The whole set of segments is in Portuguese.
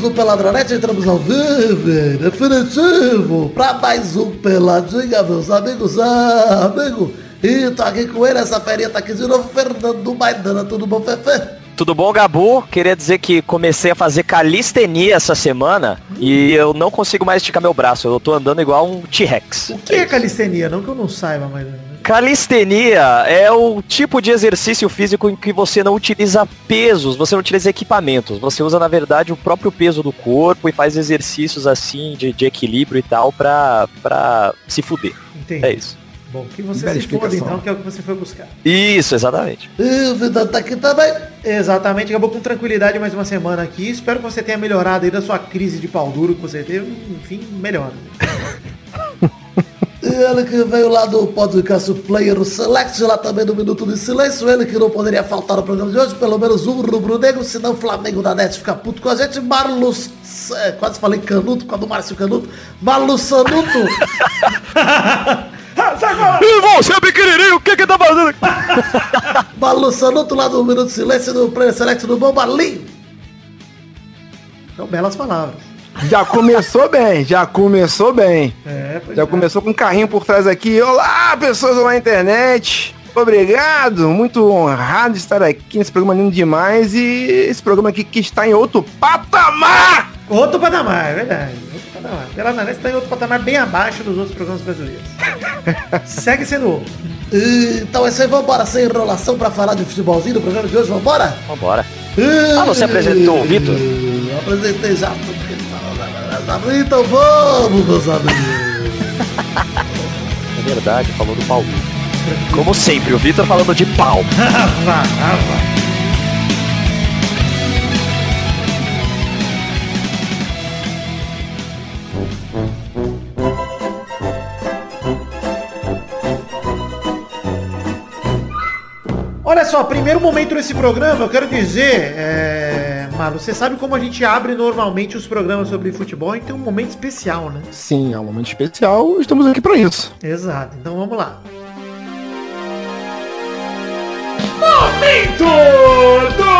amigos do Peladronete, entramos ao vivo, definitivo, pra mais um Peladinha, meus amigos. Ah, amigo, e tô aqui com ele, essa ferinha tá aqui de novo, Fernando Maidana, tudo bom, Fefe? Tudo bom, Gabu? Queria dizer que comecei a fazer calistenia essa semana e eu não consigo mais esticar meu braço. Eu tô andando igual um T-Rex. O que é calistenia? Não que eu não saiba, mas... Calistenia é o tipo de exercício físico em que você não utiliza pesos, você não utiliza equipamentos. Você usa, na verdade, o próprio peso do corpo e faz exercícios assim de, de equilíbrio e tal pra, pra se fuder. Entendi. É isso. Bom, que você Bela se foda então, que é o que você foi buscar. Isso, exatamente. Tá. Exatamente, acabou com tranquilidade mais uma semana aqui. Espero que você tenha melhorado aí da sua crise de pau duro que você teve. Enfim, melhora. E ele que veio lá do podcast Player Select, lá também do Minuto de Silêncio, ele que não poderia faltar no programa de hoje, pelo menos um rubro-negro, senão o Flamengo da Net fica puto com a gente, Marlos, é, quase falei Canuto, com a do Márcio Canuto, Marlos Sanuto, E você, pequenininho, o que que tá fazendo? Marlos Sanuto lá do Minuto de Silêncio, do Player Select do Bom Marlinho. São belas palavras. Já começou bem, já começou bem. É, Já é. começou com um carrinho por trás aqui. Olá, pessoas lá na internet. Obrigado, muito honrado de estar aqui nesse programa lindo demais. E esse programa aqui que está em outro patamar. Outro patamar, é verdade. Outro patamar. Pela Nanete está em outro patamar bem abaixo dos outros programas brasileiros. Segue sendo outro. Então é isso aí, vambora, sem enrolação pra falar de futebolzinho no programa de hoje, vambora? Vambora. Ah, você apresentou o Vitor? Eu Apresentei já tudo então vamos, meus amigos. É verdade, falou do pau. Como sempre, o Vitor falando de pau. Olha só, primeiro momento nesse programa, eu quero dizer, é... Marlon, você sabe como a gente abre normalmente os programas sobre futebol e tem um momento especial, né? Sim, é um momento especial. Estamos aqui para isso. Exato, então vamos lá. Momento do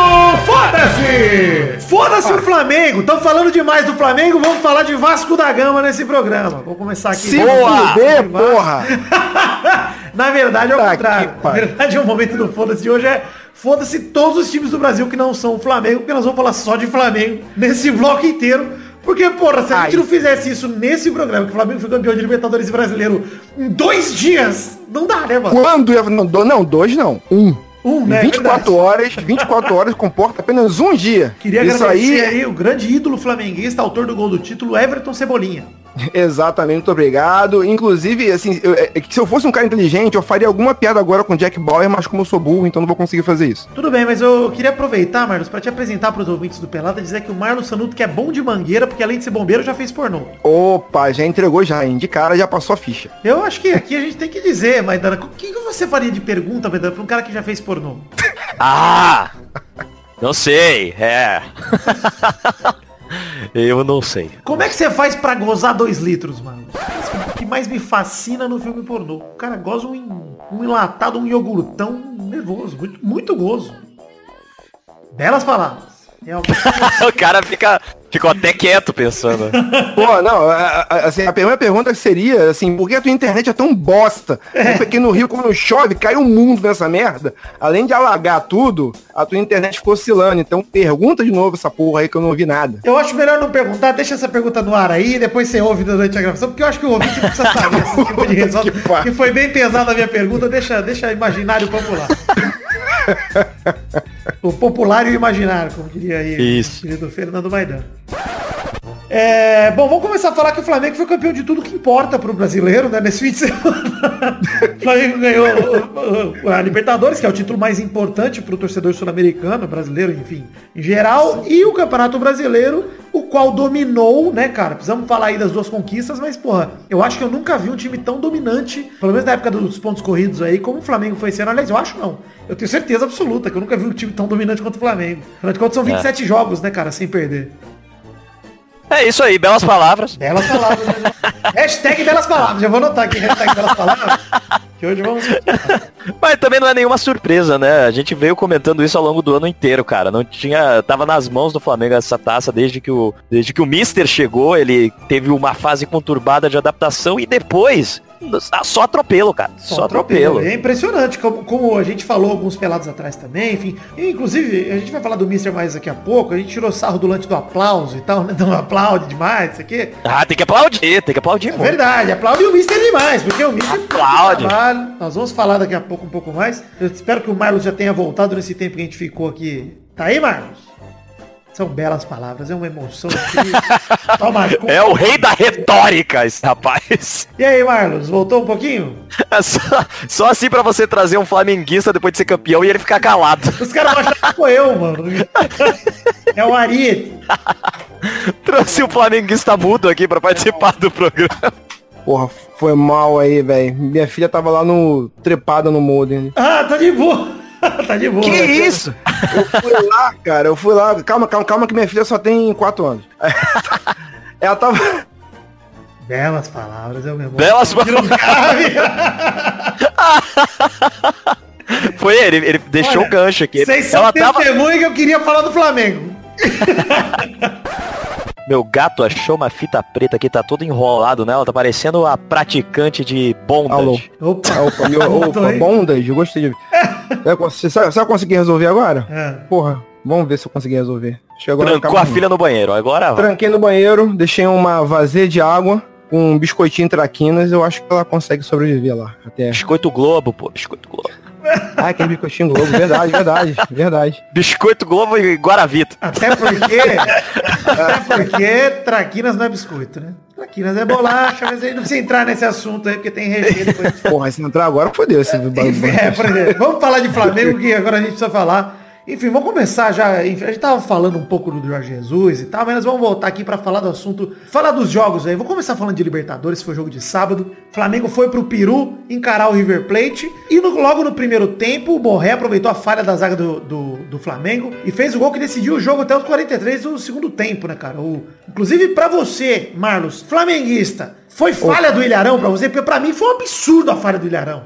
Foda-se! Foda-se o Flamengo! Estamos falando demais do Flamengo, vamos falar de Vasco da Gama nesse programa. Vou começar aqui. Se Boa! fuder, porra. Na verdade é o contrário. Na verdade é o momento do Foda-se de hoje é Foda-se todos os times do Brasil que não são o Flamengo, porque nós vamos falar só de Flamengo nesse bloco inteiro. Porque, porra, se a gente Ai. não fizesse isso nesse programa, que o Flamengo foi campeão de Libertadores brasileiro em dois dias, não dá, né, mano? Quando. Não, não, dois não. Um. Um, né? 24 Verdade. horas, 24 horas comporta apenas um dia. Queria Isso agradecer aí, aí o grande ídolo flamenguista, autor do gol do título, Everton Cebolinha. exatamente, muito obrigado. Inclusive, assim, eu- é, que se eu fosse um cara inteligente, eu faria alguma piada agora com o Jack Bauer, mas como eu sou burro, então não vou conseguir fazer isso. Tudo bem, mas eu queria aproveitar, Marlos, para te apresentar para os ouvintes do Pelada, dizer que o Marlos Sanuto que é bom de mangueira, porque além de ser bombeiro, já fez pornô. Opa, já entregou já, hein? De cara já passou a ficha. Eu acho que aqui a gente tem que dizer, Maidana, o que, que você faria de pergunta, Maidana, para um cara que já fez pornô? Ah! Não sei, é. Eu não sei. Como é que você faz pra gozar dois litros, mano? É o que mais me fascina no filme pornô. O cara goza um, um enlatado, um iogurtão nervoso, muito, muito gozo. Belas palavras. Realmente. o cara fica, ficou até quieto pensando. Pô, não, a- a- assim, a primeira pergunta seria, assim, por que a tua internet é tão bosta? Um pequeno rio, quando chove, cai um mundo nessa merda. Além de alagar tudo, a tua internet ficou oscilando. Então pergunta de novo essa porra aí que eu não ouvi nada. Eu acho melhor não perguntar, deixa essa pergunta no ar aí, depois você ouve durante a gravação, porque eu acho que o ouvinte precisa saber esse tipo de Que que foi bem pesada a minha pergunta, deixa, deixa imaginário popular. o popular e o imaginário, como diria aí Isso. o querido Fernando Maidana. É, bom, vamos começar a falar que o Flamengo foi campeão de tudo que importa pro brasileiro, né? Nesse fim de semana. o Flamengo ganhou a Libertadores, que é o título mais importante pro torcedor sul-americano, brasileiro, enfim, em geral, e o Campeonato Brasileiro, o qual dominou, né, cara? Precisamos falar aí das duas conquistas, mas, porra, eu acho que eu nunca vi um time tão dominante, pelo menos na época dos pontos corridos aí, como o Flamengo foi esse ano. Aliás, eu acho não. Eu tenho certeza absoluta que eu nunca vi um time tão dominante quanto o Flamengo. Afinal de contas, são 27 jogos, né, cara, sem perder. É isso aí, belas palavras. Belas palavras, né? Hashtag belas palavras. Já vou anotar aqui, hashtag belas palavras. Que hoje vamos. Mas também não é nenhuma surpresa, né? A gente veio comentando isso ao longo do ano inteiro, cara. Não tinha. Tava nas mãos do Flamengo essa taça desde que o. Desde que o Mister chegou, ele teve uma fase conturbada de adaptação e depois. Só atropelo, cara. Só, atropelo. É impressionante, como, como a gente falou alguns pelados atrás também, enfim. E, inclusive, a gente vai falar do Mister mais daqui a pouco. A gente tirou sarro do lance do aplauso e tal, né? Não aplaude demais, isso aqui. Ah, tem que aplaudir, tem que aplaudir É muito. verdade, aplaude o Mister demais, porque o Mister Aplaude. trabalho. Nós vamos falar daqui a pouco um pouco mais. Eu espero que o Marlos já tenha voltado nesse tempo que a gente ficou aqui. Tá aí, Marlos? São belas palavras, é uma emoção. conta. É o rei da retórica, esse rapaz. E aí, Marlos, voltou um pouquinho? É só, só assim pra você trazer um flamenguista depois de ser campeão e ele ficar calado. Os caras vão achar que foi eu, mano. É o Ari. Trouxe um flamenguista mudo aqui pra participar do programa. Porra, foi mal aí, velho. Minha filha tava lá no. trepada no modem. Ah, tá de boa. tá de boa. Que né? isso? Eu fui lá, cara, eu fui lá. Calma, calma, calma que minha filha só tem 4 anos. Ela tava. Belas palavras, é o mesmo. Belas Foi ele, ele deixou Olha, o gancho aqui. Vocês são Ela tava... testemunha que eu queria falar do Flamengo. Meu gato achou uma fita preta que tá todo enrolado nela, tá parecendo a praticante de Alô. bondage. Opa, Opa, meu, opa hein? bondage, eu gostei de. É, Você sabe, sabe conseguir resolver agora? É. Porra, vamos ver se eu consegui resolver. Chegou Trancou a filha no banheiro. Agora vai. Tranquei no banheiro, deixei uma vazia de água com um biscoitinho traquinas, eu acho que ela consegue sobreviver lá. Até. Biscoito Globo, pô. Biscoito Globo. Ah, aquele biscoitinho globo, verdade, verdade, verdade. Biscoito Globo e Guaravita. Até porque. até porque Traquinas não é biscoito, né? Traquinas é bolacha, mas aí não precisa entrar nesse assunto aí, porque tem recheio depois. Porra, se entrar agora, fodeu esse é, por exemplo, vamos falar de Flamengo, que agora a gente precisa falar. Enfim, vamos começar já. a gente tava falando um pouco do Jorge Jesus e tal, mas nós vamos voltar aqui pra falar do assunto. Falar dos jogos aí. Vou começar falando de Libertadores, foi jogo de sábado. Flamengo foi pro Peru encarar o River Plate. E no- logo no primeiro tempo, o Borré aproveitou a falha da zaga do, do, do Flamengo e fez o gol que decidiu o jogo até os 43 do segundo tempo, né, cara? O, inclusive, pra você, Marlos, flamenguista, foi falha do Ilharão pra você? Porque pra mim foi um absurdo a falha do Ilharão.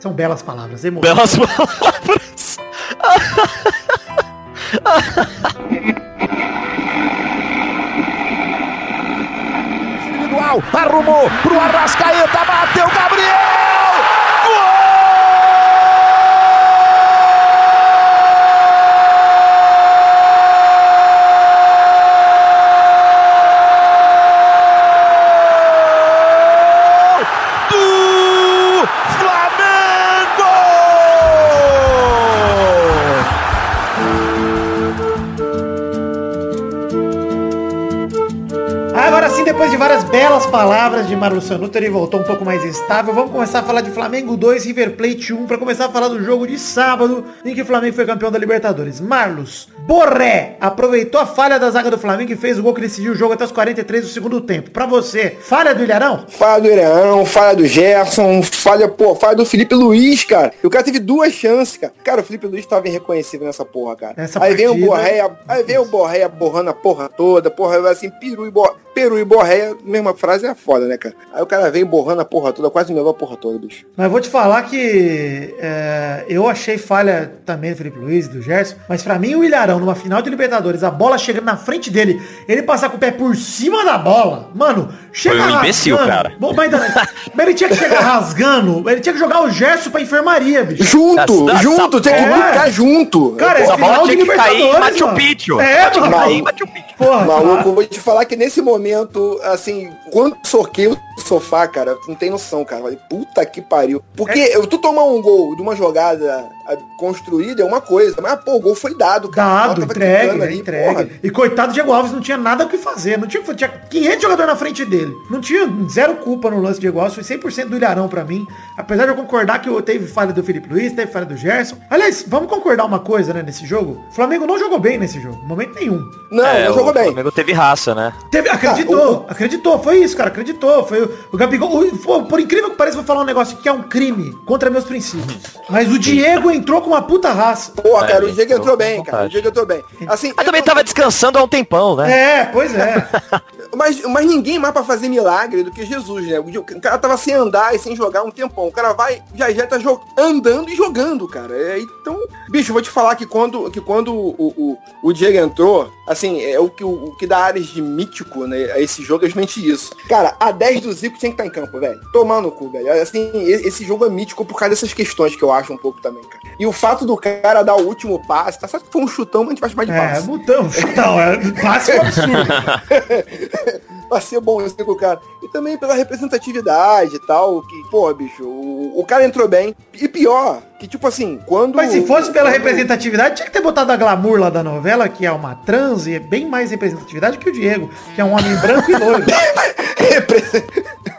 São belas palavras, emoção. Belas palavras. Individual, arrumou pro Arrascaeta, bateu Gabriel! Depois de várias belas palavras de Marlos Sanuto, ele voltou um pouco mais estável. Vamos começar a falar de Flamengo 2, River Plate 1, para começar a falar do jogo de sábado, em que o Flamengo foi campeão da Libertadores. Marlos, Borré, aproveitou a falha da zaga do Flamengo e fez o gol que decidiu o jogo até os 43 do segundo tempo. Pra você, falha do Ilharão? Falha do Irão, falha do Gerson, falha, pô, falha do Felipe Luiz, cara. E o cara teve duas chances, cara. Cara, o Felipe Luiz tava irreconhecível nessa porra, cara. Essa aí vem o partida- Borréia, aí vem o Borréia borrando a porra toda, porra, assim, peru e bo... Peru e Borréia, mesma frase é foda, né, cara? Aí o cara vem borrando a porra toda, quase melhor a porra toda, bicho. Mas vou te falar que é, eu achei falha também do Felipe Luiz, do Gerson, mas pra mim o Ilharão, numa final de Libertadores, a bola chegando na frente dele, ele passar com o pé por cima da bola, mano, chega Foi um imbecil, rasgando. cara. Bom, mas, mas ele tinha que chegar rasgando, ele tinha que jogar o Gerson pra enfermaria, bicho. Junto, Essa- junto, tem que é. lutar junto. Cara, Essa é final bola de tinha que cair em Libertadores, Machu. Picchu. É, tinha que mano. cair em Machu Picchu. Porra, Maluco, eu vou te falar que nesse momento, assim, quando soquei o sofá, cara, não tem noção, cara. Falei, puta que pariu. Porque É. eu tu tomar um gol de uma jogada ah, construída é uma coisa, mas pô, o gol foi dado, cara. Dado, entregue, ali, entregue. porra. E coitado do Diego Alves não tinha nada o que fazer. Não tinha, o tinha 500 jogadores na frente dele. Não tinha zero culpa no lance do Diego Alves. Foi 100% do Ilharão pra mim. Apesar de eu concordar que eu- teve falha do Felipe Luiz, teve falha do Gerson. Aliás, vamos concordar uma coisa, né, nesse jogo. O Flamengo não jogou bem nesse jogo. Momento nenhum. Não, É, não jogou o bem. Flamengo teve raça, né? Teve, acreditou, acreditou, foi isso, cara, acreditou. Foi o, o Gabigol. o- por incrível que pareça, vou falar um negócio que é um crime contra meus princípios. Mas o Diego entrou com uma puta raça. É, cara, o Diego entrou entrou bem, cara. O. Diego entrou bem. Assim, Mas também eu- tava descansando há um tempão, né? É, pois é. mas, mas ninguém mais pra fazer milagre do que Jesus, né? O cara tava sem andar e sem jogar um tempão. O cara vai, já já tá andando e jogando, cara. É, então, bicho, vou te falar que quando, que quando o, o, o Diego entrou, assim, é o que, o, o que dá áreas de mítico, né? A esse jogo é justamente isso. Cara, a 10 do Zico tinha que estar tá em campo, velho. Tomar no cu, velho. Assim, esse jogo é mítico por causa dessas questões que eu acho um pouco também, cara. E o fato do cara dar o último passe, tá certo que foi um chutão, mas a gente vai chamar de passe. É, botão, chutão. É, passe é um absurdo. pra ser bonzinho cara. E também pela representatividade e tal, que, pô, bicho, o, o cara entrou bem. E pior, que tipo assim, quando... Mas se fosse pela quando... representatividade, tinha que ter botado a glamour lá da novela, que é uma trans, e é bem mais representatividade que o Diego, que é um homem branco e loiro.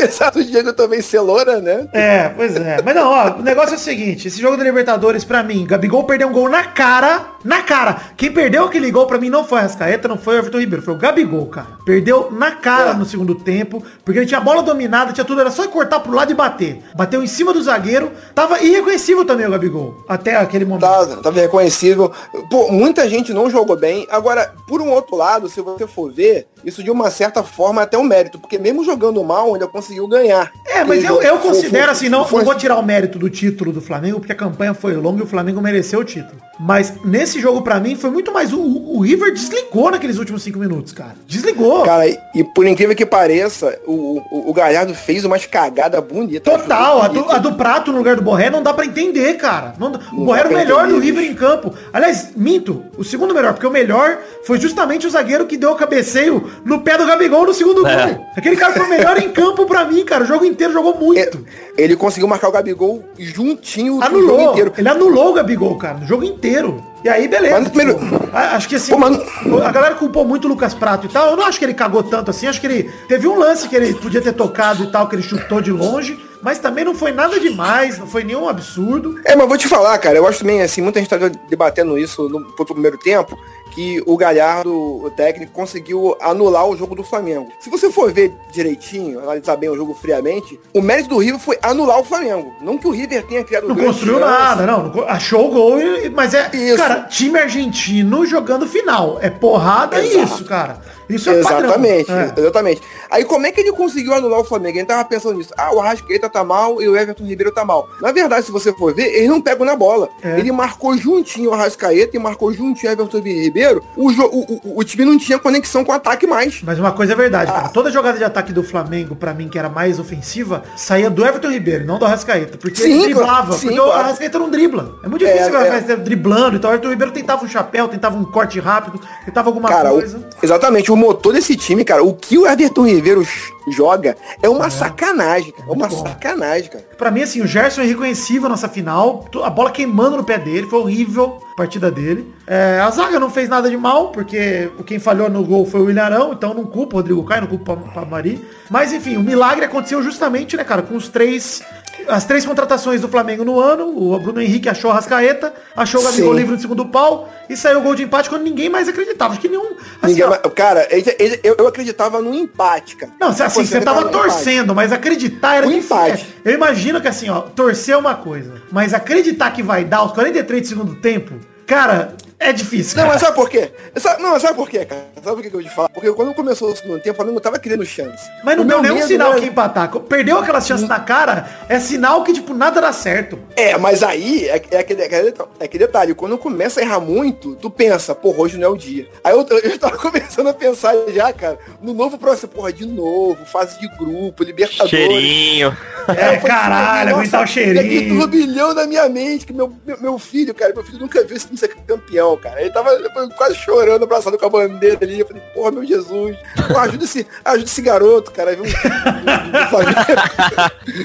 Apesar do Diego também ser loura, né? É, pois é. Mas não, ó, o negócio é o seguinte, esse jogo da Libertadores, pra mim, Gabigol perdeu um gol na cara, na cara. Quem perdeu aquele gol pra mim não foi a Rascaeta, não foi o Everton Ribeiro, foi o Gabigol, cara. Perdeu na cara é. no segundo tempo, porque ele tinha a bola dominada, tinha tudo, era só cortar pro lado e bater. Bateu em cima do zagueiro, tava irreconhecível também o Gabigol, até aquele momento. Tava, tava irreconhecível. Pô, muita gente não jogou bem. Agora, por um outro lado, se você for ver, isso de uma certa forma é até um mérito, porque mesmo jogando mal, ainda conseguiu ganhar. É, mas eu, eu considero foi, assim, não, foi, não vou tirar o mérito do título do Flamengo, porque a campanha foi longa e o Flamengo mereceu o título. Mas nesse jogo, para mim, foi muito mais. O, o, River desligou naqueles últimos cinco minutos, cara. Desligou. Cara, e, e por incrível que pareça, o, o, o Galhardo fez umas cagadas bonitas. Total, a do, a do, Prato no lugar do Borré não dá para entender, cara. Não, não o Borré era o melhor do River em campo. Aliás, minto, o segundo melhor, porque o melhor foi justamente o zagueiro que deu o cabeceio no pé do Gabigol no segundo é. gol. Aquele cara foi o melhor em campo para mim, cara. O jogo inteiro jogou muito. É, ele conseguiu marcar o Gabigol juntinho anulou. jogo inteiro. Ele anulou o Gabigol, cara, no jogo inteiro. E aí, beleza. Mas, primeiro... tipo, acho que assim, Pô, mano... a galera culpou muito o Lucas Prato e tal. Eu não acho que ele cagou tanto assim. Acho que ele teve um lance que ele podia ter tocado e tal, que ele chutou de longe. Mas também não foi nada demais, não foi nenhum absurdo. É, mas vou te falar, cara, eu acho também, assim, muita gente tá debatendo isso no, pro primeiro tempo que o Galhardo, o técnico, conseguiu anular o jogo do Flamengo. Se você for ver direitinho, analisar bem o jogo friamente, o mérito do River foi anular o Flamengo. Não que o River tenha criado Não construiu chance. nada, não. Achou o gol, mas é. Isso. Cara, time argentino jogando final. É porrada é isso, cara. Isso é Exatamente, é. exatamente. Aí como é que ele conseguiu anular o Flamengo? Ele tava pensando nisso. Ah, o Arrascaeta tá mal e o Everton Ribeiro tá mal. Na verdade, se você for ver, eles não pegam na bola. É. Ele marcou juntinho o Arrascaeta e marcou juntinho o Everton Ribeiro. O, o, o, o, time não tinha conexão com o ataque mais. Mas uma coisa é verdade, ah. cara. Toda jogada de ataque do Flamengo, para mim, que era mais ofensiva, saía do Everton Ribeiro, não do Arrascaeta. Porque sim, ele driblava. Sim, porque claro. o Arrascaeta não dribla. É muito difícil é, é. driblando. Então o Everton Ribeiro tentava um chapéu, tentava um corte rápido, tentava alguma cara, coisa. exatamente. O motor desse time cara, o que o Everton Ribeiro joga é uma é. sacanagem, cara. É uma bom. sacanagem, cara. Pra mim, assim, o Gerson é irreconhecível nessa final. A bola queimando no pé dele, foi horrível a partida dele. É, a zaga não fez nada de mal, porque quem falhou no gol foi o Ilharão, então não culpa o Rodrigo Caio, não culpa a Mari. Mas enfim, o milagre aconteceu justamente, né, cara, com os três as três contratações do Flamengo no ano, o Bruno Henrique achou a Rascaeta, achou o Gabigol livre no segundo pau e saiu o gol de empate quando ninguém mais acreditava. Acho que nenhum. Assim, ninguém, cara, ele, ele, eu, eu, acreditava no empate, cara. Não, assim, você, você tava torcendo, mas acreditar era um empate. Eu imagino que assim, ó, torcer é uma coisa, mas acreditar que vai dar os 43 de segundo tempo, cara, é difícil. Não, mas sabe por quê? Sabe, não, mas sabe por quê, cara? Sabe por que eu vou te falar? Porque quando começou o segundo tempo, o Flamengo tava criando chance. Mas não o deu nenhum sinal era... que empatar. Perdeu aquelas chances na cara, é sinal que, tipo, nada dá certo. É, mas aí é, é, aquele, é, aquele, é aquele detalhe. Quando começa a errar muito, tu pensa, porra, hoje não é o dia. Aí eu, eu tava começando a pensar já, cara, no novo próximo, porra, de novo, fase de grupo, Libertadores. Cheirinho. É, é caralho, aguentar o cheirinho. É que turbilhão na minha mente, que meu, meu, meu filho, cara, meu filho nunca viu esse ser campeão cara. Ele tava quase chorando, abraçado com a bandeira ali. Eu falei, porra, meu Jesus. Pô, ajuda esse, ajuda esse garoto, cara.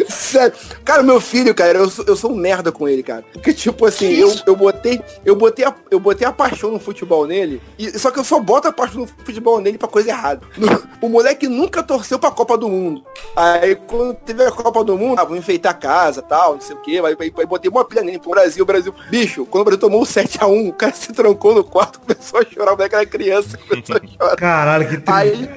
Sério. Cara, meu filho, cara, eu sou, eu sou um merda com ele, cara. Porque, tipo assim, eu, eu botei, eu botei, a, eu botei a paixão no futebol nele. E, só que eu só boto a paixão no futebol nele pra coisa errada. O moleque nunca torceu pra Copa do Mundo. Aí quando teve a Copa do Mundo, ah, vou enfeitar a casa tal, não sei o que. Aí, aí, aí botei uma pilha nele pro Brasil, Brasil. Bicho, quando o Brasil tomou o 7x1, o cara se trancou no quarto, começou a chorar, o moleque era criança, começou a chorar. Caralho, que aí,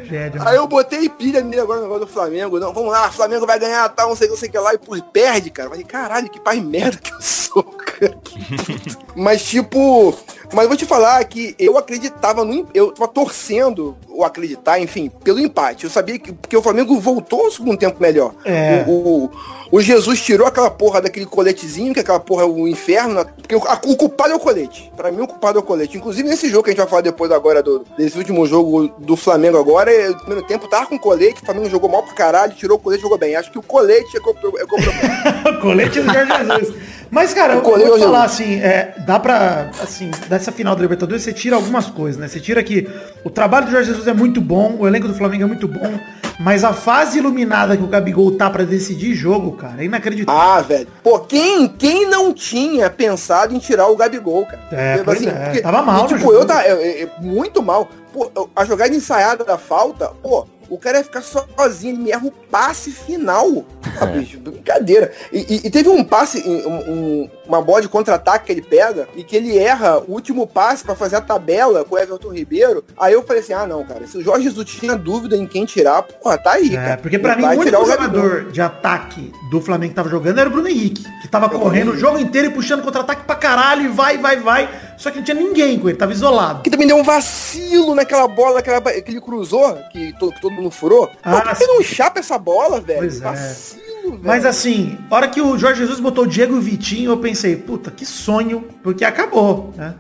aí eu botei pilha nele agora no negócio do Flamengo. Não, vamos lá, Flamengo vai ganhar, tal, não sei, não sei o que lá, e por perde, cara. Eu falei, caralho, que pai merda que eu sou, cara. Mas tipo, Mas vou te falar que eu acreditava no. Eu tava torcendo, ou acreditar, enfim, pelo empate. Eu sabia que porque o Flamengo voltou no segundo tempo melhor. É. O, o, o Jesus tirou aquela porra daquele coletezinho, que aquela porra é o inferno. Porque o, a- o culpado é o colete. Pra mim, o culpado é o colete. Inclusive, nesse jogo que a gente vai falar depois agora, do, desse último jogo do Flamengo agora, é, no primeiro tempo tava com colete, o Flamengo jogou mal pra caralho, tirou o colete jogou bem. Acho que o colete é é o é é o problema. colete do Jorge Jesus. Mas, cara, eu, eu vou falar assim, é, dá pra, assim, dessa final da Libertadores, você tira algumas coisas, né? Você tira que o trabalho do Jorge Jesus é muito bom, o elenco do Flamengo é muito bom, mas a fase iluminada que o Gabigol tá pra decidir jogo, cara, é inacreditável. Ah, velho. Pô, quem, quem não tinha pensado em tirar o Gabigol, cara? É, Tipo pois é, tava mal no Tipo, jogo. eu tá é, é, muito mal. Pô, eu- a jogada ensaiada da falta, pô, o cara ia ficar sozinho, ele me erra o passe final. Ah, bicho, brincadeira. E, e- e teve um passe, um- um- uma bola de contra-ataque que ele pega e que ele erra o último passe pra fazer a tabela com o Everton Ribeiro. Aí eu falei assim, ah não, cara, se o Jorge Jesus tinha dúvida em quem tirar, porra, tá aí, É, cara. porque pra mim o único jogador de ataque do Flamengo que tava jogando era o Bruno Henrique, que tava o correndo o jogo inteiro e puxando contra-ataque pra caralho, e vai, vai, vai. Só que não tinha ninguém com ele, tava isolado. que também deu um vacilo naquela bola, naquela, que ele cruzou, que, to- que todo mundo furou. Ah, Pô, por que não chapa essa bola, velho? Pois é. vacilo, velho. Mas assim, a hora que o Jorge Jesus botou o Diego e o Vitinho, eu pensei, puta, que sonho, porque acabou, né?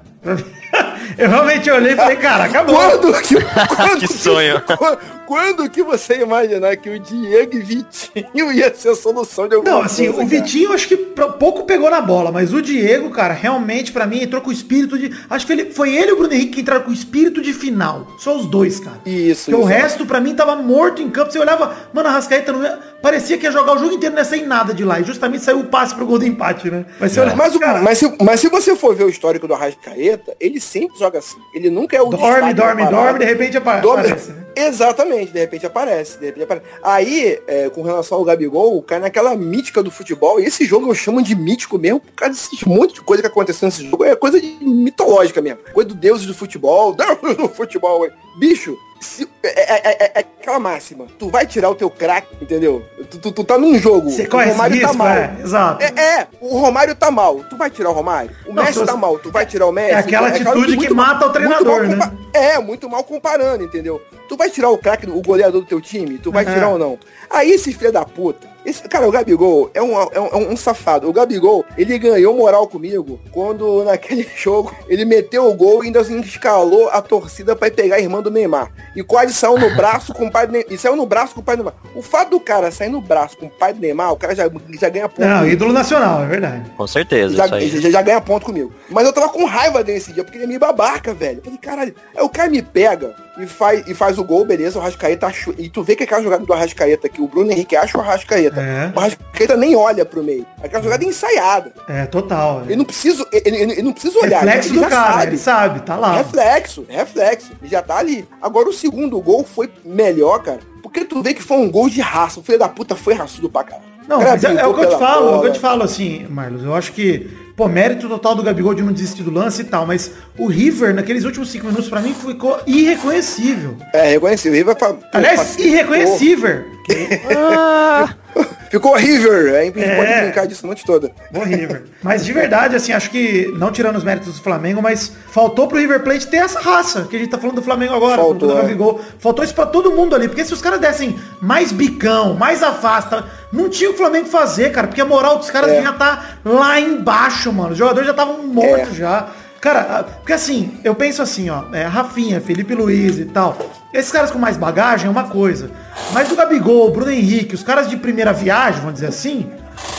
Eu realmente olhei e falei, cara, acabou. Quando que, quando Que sonho. Quando, quando que você ia imaginar que o Diego e Vitinho ia ser a solução de alguma Não, assim, coisa, o cara? Vitinho acho que pouco pegou na bola, mas o Diego, cara, realmente pra mim entrou com o espírito de. Acho que ele, foi ele e o Bruno Henrique que entraram com o espírito de final. Só os dois, cara. Isso, Porque o isso. resto, pra mim, tava morto em campo. Você olhava, mano, a Rascaeta não ia, parecia que ia jogar o jogo inteiro, não ia sair nada de lá. E justamente saiu o passe pro gol do empate, né? Mas você olha, Mas, o- mas, se, mas se você for ver o histórico do Arrascaeta, ele sempre joga assim. Ele nunca é o dorme, dorme, dorme, de repente apa- Dorme- aparece. né? Exatamente, de repente aparece, de repente aparece. Aí, é, com relação ao Gabigol, cai naquela mítica do futebol, e esse jogo eu chamo de mítico mesmo, por causa desse monte de coisa que aconteceu nesse jogo, é coisa mitológica mesmo. Coisa do deuses do futebol, deuses do futebol, bicho. Se- é, é- é- é aquela máxima. Tu vai tirar o teu craque, entendeu? Tu, tu- tu tá num jogo. Você o Romário tá risco, mal. é, exato. É, é, o Romário tá mal. Tu vai tirar o Romário? O Não, Messi tá você- mal. Tu vai tirar o Messi? É aquela atitude que muito mata o treinador, mal né? compa- É, muito mal comparando, entendeu? Tu vai tirar o craque, o goleador do teu time? Tu vai Aham. tirar ou não? Aí esse filho da puta, esse, cara, o Gabigol é um, é, um, é um safado. O Gabigol, ele ganhou moral comigo quando naquele jogo ele meteu o gol e ainda assim escalou a torcida pra ir pegar a irmã do Neymar. E quase saiu no braço com o pai do Neymar. E saiu no braço com o pai do Neymar. O fato do cara sair no braço com o pai do Neymar, o cara já, já ganha ponto. Não, comigo. ídolo nacional, é verdade. Com certeza, Já, isso aí. já, já ganha ponto comigo. Mas eu tava com raiva desse dia, porque ele é meio babaca, velho. Eu falei, caralho. Aí o cara me pega e faz, e faz o gol, beleza, o Arrascaeta achou. E tu vê que aquela jogada do Arrascaeta, que o Bruno Henrique acha o Arrascaeta. É. O Arrascaeta nem olha pro meio. Aquela jogada é ensaiada. É, total. Ele não precisa, ele, ele- ele não precisa olhar. Reflexo do cara, sabe. ele sabe, tá lá. Reflexo, reflexo. Ele já tá ali. Agora o segundo gol foi melhor, cara. Porque tu vê que foi um gol de raça. O filho da puta foi raçudo pra caralho. Não, cara é, é o que eu te falo, é o que eu bola. te falo assim, Marlos. Eu acho que, pô, mérito total do Gabigol de não desistir do lance e tal, mas o River, naqueles últimos cinco minutos, pra mim, ficou irreconhecível. É, reconhecido. O River Aliás, irreconhecível. Ficou River. A gente É. pode brincar disso a noite toda. Horrível. Mas de verdade, assim, acho que, não tirando os méritos do Flamengo, mas faltou pro River Plate ter essa raça, que a gente tá falando do Flamengo agora, Faltou, do é. Gabigol. Faltou isso pra todo mundo ali, porque se os caras dessem mais bicão, mais afasta, não tinha o Flamengo fazer, cara, porque a moral dos caras É. já tá lá embaixo, mano. Os jogadores já estavam mortos É. já. Cara, a- porque assim, eu penso assim, ó, é, Rafinha, Felipe Luiz e tal. Esses caras com mais bagagem é uma coisa. Mas o Gabigol, o Bruno Henrique, os caras de primeira viagem, vamos dizer assim,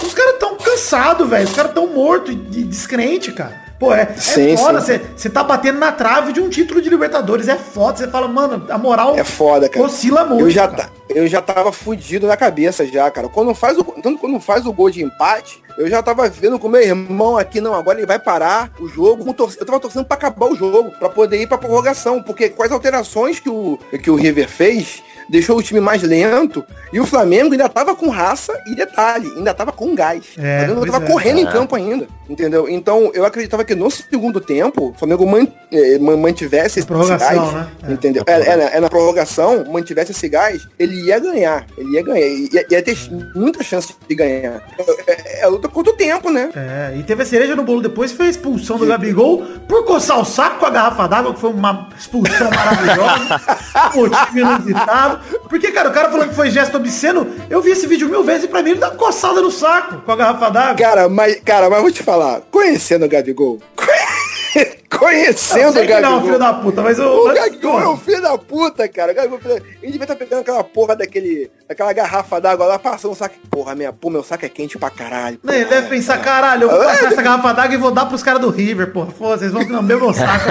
os caras tão cansados, velho. Os caras tão mortos e descrente, cara. Pô, é, é Sim, foda, sim. você tá batendo na trave de um título de Libertadores. É foda, você fala, mano, a moral É foda, cara. oscila muito. Eu já, cara. Eu já tava fudido na cabeça já, cara. Quando faz o, tanto quando faz o gol de empate, eu já tava vendo com meu irmão aqui, não, agora ele vai parar o jogo. Eu tava torcendo pra acabar o jogo, pra poder ir pra prorrogação. Porque com as alterações que o, que o River fez, deixou o time mais lento. E o Flamengo ainda tava com raça e detalhe, ainda tava com gás. É, pois tava é. correndo em É. campo ainda, entendeu? Então eu acreditava que no segundo tempo, o Flamengo eh, man- mantivesse esse Prorrogação, gás, né? É. entendeu? É, é, na- é na prorrogação, mantivesse esse gás, ele ia ganhar. Ele ia ganhar. Ia, ia ter muita chance de ganhar. É, é- é luta quanto tempo, né? É, e teve a cereja no bolo depois, foi a expulsão do Gabigol por coçar o saco com a garrafa d'água, que foi uma expulsão maravilhosa, motivo inusitado. Porque, cara, o cara falando que foi gesto obsceno, eu vi esse vídeo mil vezes e pra mim ele dá uma coçada no saco com a garrafa d'água. Cara, mas, cara, mas vou te falar, conhecendo o Gabigol, conhecendo o é Gabigol, filho da puta, mas eu... o Gabigol é um filho da puta, cara. O Gabigol, ele devia estar pegando aquela porra daquele, daquela garrafa d'água lá, passando um saco. Porra, minha, pô, meu saco é quente pra caralho. né, Ele deve pensar, caralho, eu vou passar essa garrafa d'água e vou dar pros caras do River, pô. Pô, vocês vão lamber meu saco.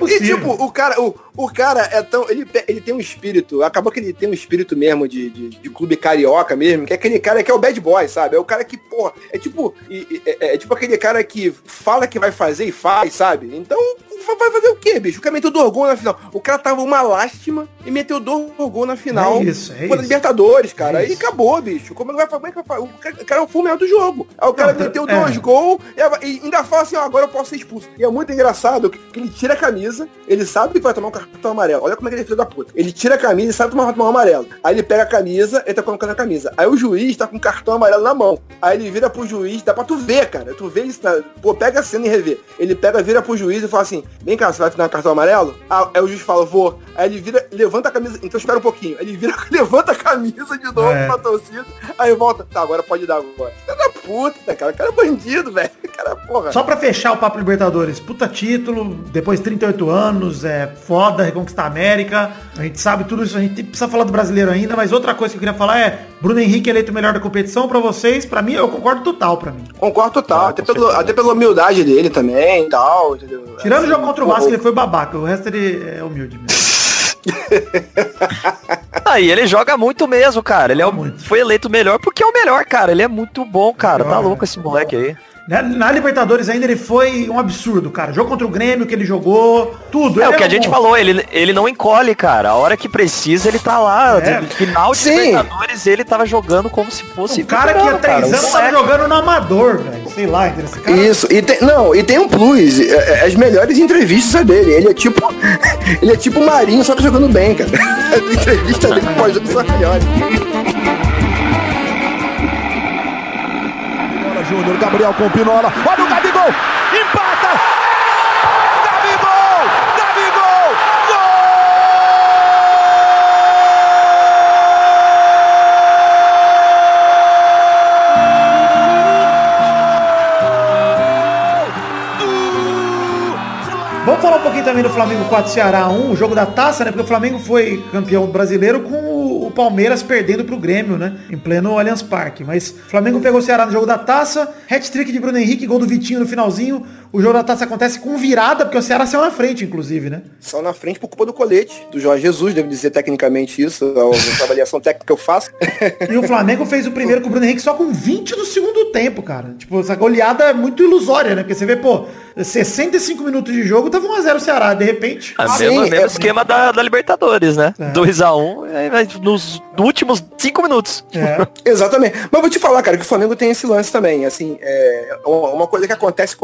Não é E tipo, o cara, o, o cara é tão. Ele, ele tem um espírito. Acabou que ele tem um espírito mesmo de, de, de clube carioca mesmo, que é aquele cara que é o bad boy, sabe? É o cara que, porra, é tipo. e- É, é tipo aquele cara que fala que vai fazer e faz, sabe? Então, fa- vai fazer o quê, bicho? O cara meteu dois gols na final. O cara tava uma lástima e meteu dois gols na final. É isso, é isso. Libertadores, cara. É isso. acabou, bicho. Como vai fazer? Como é que vai fazer? O cara, o cara foi o melhor do jogo. Aí o cara Não, meteu é. dois gols e, e ainda fala assim, ó, agora eu posso ser expulso. E é muito engraçado que, que ele tira a camisa, ele sabe que vai tomar um cartão amarelo. Olha como é que ele é filho da puta. Ele tira a camisa e sabe tomar um cartão amarelo. Aí ele pega a camisa, ele tá colocando a camisa. Aí o juiz tá com o cartão amarelo na mão. Aí ele vira pro juiz, dá pra tu ver, cara. Tu vê isso, na- pô, pega a cena e revê. Ele pega, vira pro juiz e fala assim, vem cá, você vai um cartão amarelo? Ah, aí o juiz fala, vou. Aí ele vira, levanta a camisa, então espera um pouquinho. Aí ele vira, levanta a camisa de novo É. pra torcida. Aí volta, tá, agora pode dar agora. Filho da puta, cara. O cara é bandido, velho. Cara, porra. Só pra fechar o Papo Libertadores, puta título, depois de 38 anos, é foda reconquistar a América. A gente sabe tudo isso, a gente precisa falar do brasileiro ainda, mas outra coisa que eu queria falar é Bruno Henrique eleito o melhor da competição pra vocês, pra mim eu concordo total pra mim. Concordo total, Ah, até, pelo, até pela humildade dele também e tal, entendeu? Tirando o Assim, jogo contra o Vasco, ele foi babaca, o resto ele é humilde mesmo. Aí ele joga muito mesmo, cara. Ele é o- Muito. foi eleito o melhor porque é o melhor, cara. Ele é muito bom, cara. Tá Melhor, louco né? esse moleque aí. Na, na Libertadores ainda ele foi um absurdo, cara. Jogo contra o Grêmio que ele jogou, tudo. É Ele o que a um gente monstro. falou, ele, ele não encolhe, cara. A hora que precisa, ele tá lá. É. No final de Sim. Libertadores, ele tava jogando como se fosse. O cara que há três cara. anos O tava jogando no amador, velho. Sei lá? Esse cara Isso, e tem, não, e tem um plus, é, é, as melhores entrevistas são dele, ele é tipo, ele é tipo o Marinho, só que jogando bem, cara. As entrevistas dele são melhores. Júnior, Gabriel com Pinola. Olha o Gabigol! Empata! Vamos falar um pouquinho também do Flamengo 4 Ceará 1, o jogo da taça, né? Porque o Flamengo foi campeão brasileiro com Palmeiras perdendo pro Grêmio, né? Em pleno Allianz Parque. Mas Flamengo pegou o Ceará no jogo da taça, hat-trick de Bruno Henrique, gol do Vitinho no finalzinho. O jogo da taça acontece com virada, porque o Ceará saiu na frente, inclusive, né? Só na frente por culpa do colete, do Jorge Jesus, devo dizer tecnicamente isso, a avaliação técnica que eu faço. E o Flamengo fez o primeiro com o Bruno Henrique só com 20 do segundo tempo, cara. Tipo, essa goleada é muito ilusória, né? Porque você vê, pô, 65 minutos de jogo, tava 1x0 o Ceará, de repente. É Sim, mesmo, mesmo é- esquema da, da Libertadores, né? É. 2x1 aí vai nos últimos 5 minutos. É. Exatamente. Mas vou te falar, cara, que o Flamengo tem esse lance também. Assim, é uma uma coisa que acontece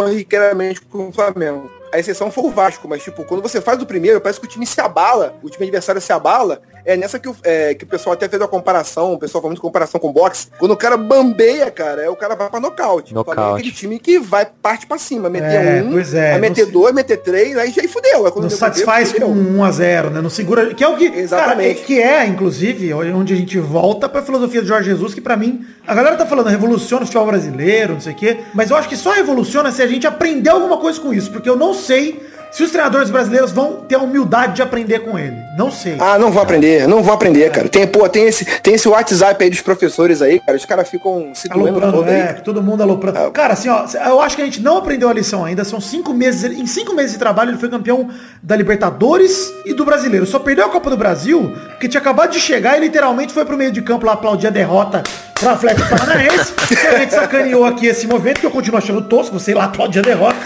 corriqueiramente com o Flamengo. A exceção foi o Vasco, mas tipo, quando você faz o primeiro, parece que o time se abala, o time adversário se abala. É nessa que o, é, que o pessoal até fez a comparação, o pessoal falando de comparação com boxe. Quando o cara bambeia, cara, é o cara vai pra nocaute. O Flamengo é Nocaute. aquele time que vai parte pra cima, meter É, um, pois é, vai meter não- dois, meter três, aí já aí fudeu. Aí quando Não satisfaz fudeu, com fudeu. 1 a 0 né? Não segura. Que é o que. Exatamente. Cara, que é, inclusive, onde a gente volta pra filosofia do Jorge Jesus, que pra mim, a galera tá falando revoluciona o futebol brasileiro, não sei o quê. Mas eu acho que só revoluciona se a gente aprender alguma coisa com isso. Porque eu não sei se os treinadores brasileiros vão ter a humildade de aprender com ele. Não sei. Ah, não vou aprender, não vou aprender, cara. Tem, pô, tem esse, tem esse WhatsApp aí dos professores aí, cara. Os caras ficam se doendo Aloprando, todo é, aí. todo mundo aloprando. Cara, assim, ó, eu acho que a gente não aprendeu a lição ainda. São cinco meses. Em cinco meses de trabalho, ele foi campeão da Libertadores e do Brasileiro. Só perdeu a Copa do Brasil, porque tinha acabado de chegar e literalmente foi pro meio de campo lá aplaudir a derrota pro Atlético Paranaense. que a gente sacaneou aqui esse movimento, que eu continuo achando tosco, sei lá, aplaudir a derrota.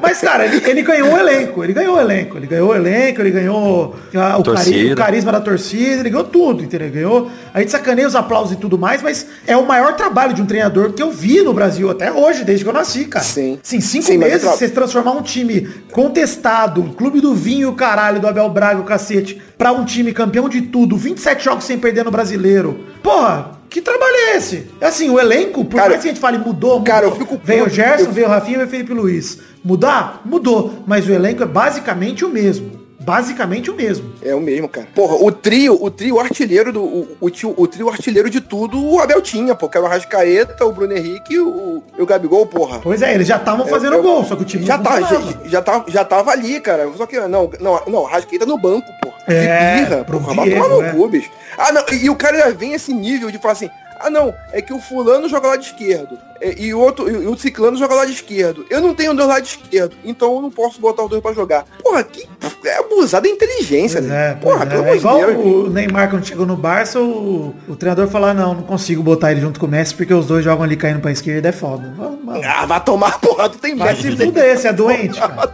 Mas, cara, ele, ele ganhou o elenco. Ele ganhou o elenco. Ele ganhou o elenco, ele ganhou ah, o, cari o carisma da torcida, ele ganhou tudo, entendeu? Ele Ganhou. A gente sacaneia os aplausos e tudo mais, mas é o maior trabalho de um treinador que eu vi no Brasil até hoje, desde que eu nasci, cara. Sim. Sim, cinco Sim, meses, você transformar um time contestado, clube do vinho, caralho, do Abel Braga, o cacete, pra um time campeão de tudo, 27 jogos sem perder no brasileiro. Porra, Que trabalho é esse? É assim, o elenco, por Cara, mais que a gente fale mudou, mudou. cara, eu fico veio o Gerson, eu- veio o Rafinha, veio o Felipe Luiz. Mudar? Mudou. Mas o elenco é basicamente o mesmo. Basicamente o mesmo. É o mesmo, cara. Porra, o trio, o trio artilheiro do. O, o, tio, o trio artilheiro de tudo, o Abel tinha, pô. Que era o Rascaeta, o Bruno Henrique e o, o Gabigol, porra. Pois é, eles já estavam fazendo eu- gol, só que o time Já, não tá, já, já, tá, já tava ali, cara. Só que, não, não, não, Rascaeta no banco, porra. É, de birra, porra. Vai tomar no é. cu, bicho. Ah, não, e, e o cara já vem esse nível de falar assim, ah, não, é que o fulano joga lá de esquerdo. E, e o outro, e o ciclano joga lá de esquerdo. Eu não tenho dois lados de esquerdo, então eu não posso botar os dois pra jogar. Porra, que é abusar da inteligência, Pois né? é, Porra, é. pelo É igual Deus. o Neymar quando chegou no Barça, o, o treinador falou, não, não consigo botar ele junto com o Messi porque os dois jogam ali caindo pra esquerda, é foda. Vai- Ah, vai tomar porra, tu tem Vai Messi, se tem- fuder, você é doente, cara.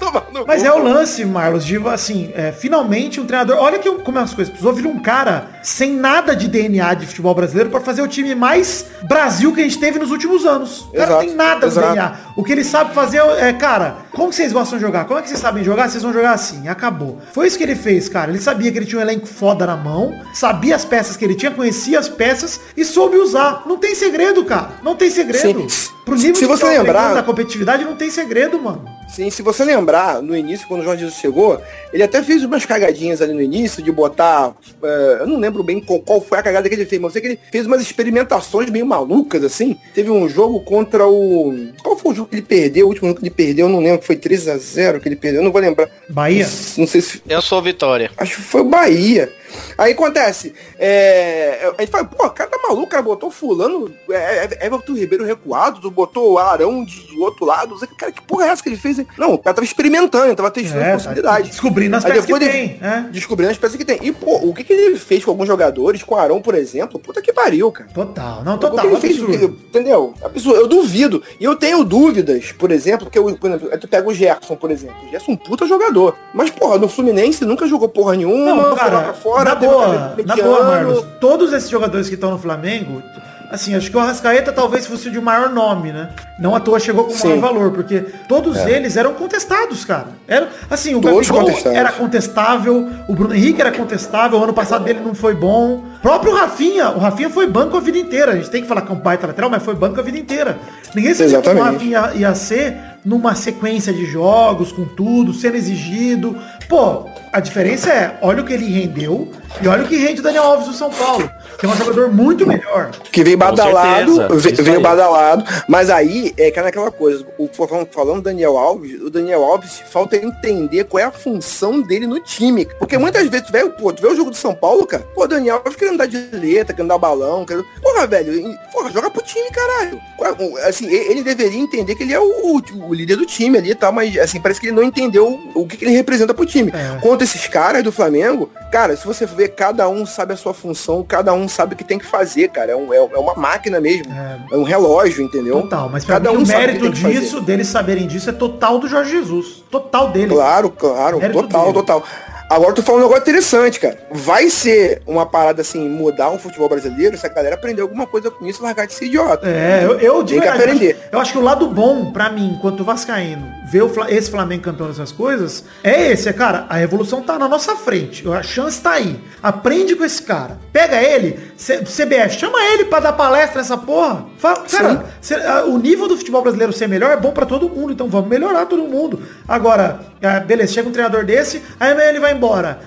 Mas é o lance, Marlos, de assim, é, finalmente um treinador. Olha que como é as coisas. Precisou vir um cara sem nada de DNA de futebol brasileiro pra fazer o time mais Brasil que a gente teve nos últimos anos. O cara não tem nada exato. DNA. O que ele sabe fazer é, cara, como vocês gostam de jogar? Como é que vocês sabem jogar? Vocês vão jogar assim. Acabou. Foi isso que ele fez, cara. Ele sabia que ele tinha um elenco foda na mão, sabia as peças que ele tinha, conhecia as peças e soube usar. Não tem segredo, cara. Não tem segredo. Sim. Pro nível Se você lembrar- da competitividade, não tem segredo, mano. Sim, se você lembrar, no início, quando o Jorge Jesus chegou, ele até fez umas cagadinhas ali no início de botar. eh, eu não lembro bem qual, qual foi a cagada que ele fez, mas eu sei que ele fez umas experimentações meio malucas, assim. Teve um jogo contra o. Qual foi o jogo que ele perdeu? O último jogo que ele perdeu, eu não lembro, foi 3 a 0 que ele perdeu, eu não vou lembrar. Bahia. Não sei se. Eu sou Vitória. Acho que foi o Bahia. Aí acontece, é, a gente fala, pô, o cara tá maluco, cara botou fulano, é, é, Everton Ribeiro recuado, tu botou o Arão de outro lado, cara, que porra é essa que ele fez? Não, o cara tava experimentando, ele tava testando É, tá possibilidade. descobrindo as peças que depois tem. ele- é. Descobrindo as peças que tem. E, pô, o que, que ele fez com alguns jogadores, com o Arão, por exemplo, puta que pariu, cara. Total, não, O que total. ele fez, entendeu? Absurdo. Eu duvido. E eu tenho dúvidas, por exemplo, que eu, por exemplo, tu pega o Gerson, por exemplo. O Gerson é um puta jogador. Mas, porra, no Fluminense nunca jogou porra nenhuma, Não, foi lá cara, pra fora, na teve boa, na boa, Marlos. Todos esses jogadores que estão no Flamengo, assim, acho que o Arrascaeta talvez fosse o de maior nome, né? Não à toa chegou com maior Sim. valor, porque todos eles eram contestados, cara. Era, assim, o Todos Gabigol era contestável, o Bruno Henrique era contestável, o ano passado dele não foi bom. O próprio Rafinha, o Rafinha foi banco a vida inteira. A gente tem que falar que é um baita lateral, mas foi banco a vida inteira. Ninguém sabia como o. Rafinha ia, ia ser numa sequência de jogos, com tudo, sendo exigido. Pô, a diferença é, olha o que ele rendeu e olha o que rende o Daniel Alves do São Paulo. Que é um jogador muito melhor. Que veio badalado, certeza, veio aí. badalado, mas aí é que é naquela coisa, o falando, falando do Daniel Alves, o Daniel Alves falta entender qual é a função dele no time. Porque muitas vezes tu vê, pô, tu vê o jogo do São Paulo, cara, pô, o Daniel Alves querendo dar direita, querendo dar balão, querendo... Porra, velho, porra, joga pro time, caralho. É- Assim, ele deveria entender que ele é o, o- o líder do time ali e tal, mas assim, parece que ele não entendeu o que, que ele representa pro time. É. Contra esses caras do Flamengo, cara, se você ver, cada um sabe a sua função, cada um sabe o que tem que fazer, cara. É, um- é- é uma máquina mesmo. É. É um relógio, entendeu? Total, mas Cada mim um o sabe o que mérito que fazer. disso, deles saberem disso, é total do Jorge Jesus. Total dele. Claro, claro, Mérito total, dele. total. Agora tu falando um negócio interessante, cara. Vai ser uma parada assim, mudar o futebol brasileiro se a galera aprender alguma coisa com isso largar de ser idiota. É, eu, eu Tem que verdade, aprender. Eu acho, eu acho que o lado bom, pra mim, enquanto vascaíno, ver o esse Flamengo campeão dessas coisas, é esse, é, cara, a revolução tá na nossa frente. A chance tá aí. Aprende com esse cara. Pega ele, CBF, chama ele pra dar palestra nessa porra. Fala, cara, cê- a- o nível do futebol brasileiro ser melhor é bom pra todo mundo, então vamos melhorar todo mundo. Agora, ah, beleza, chega um treinador desse, aí ele vai embora.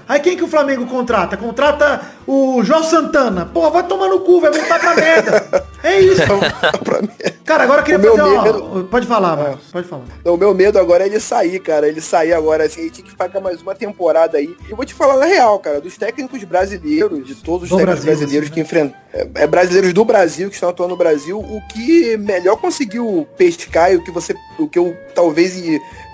Aí quem que o Flamengo contrata? Contrata o João Santana. Porra, vai tomar no cu, vai voltar pra merda. É isso. Cara, agora eu queria fazer uma... medo- Pode falar, Marcos. Pode falar. Então, o meu medo agora é ele sair, cara. Ele sair agora, assim, ele tinha que ficar mais uma temporada aí. E eu vou te falar na real, cara, dos técnicos brasileiros, de todos os Do técnicos Brasil, brasileiros assim, que enfrentam. É, é brasileiros do Brasil que estão atuando no Brasil, o que melhor conseguiu pescar e o que você. O que eu talvez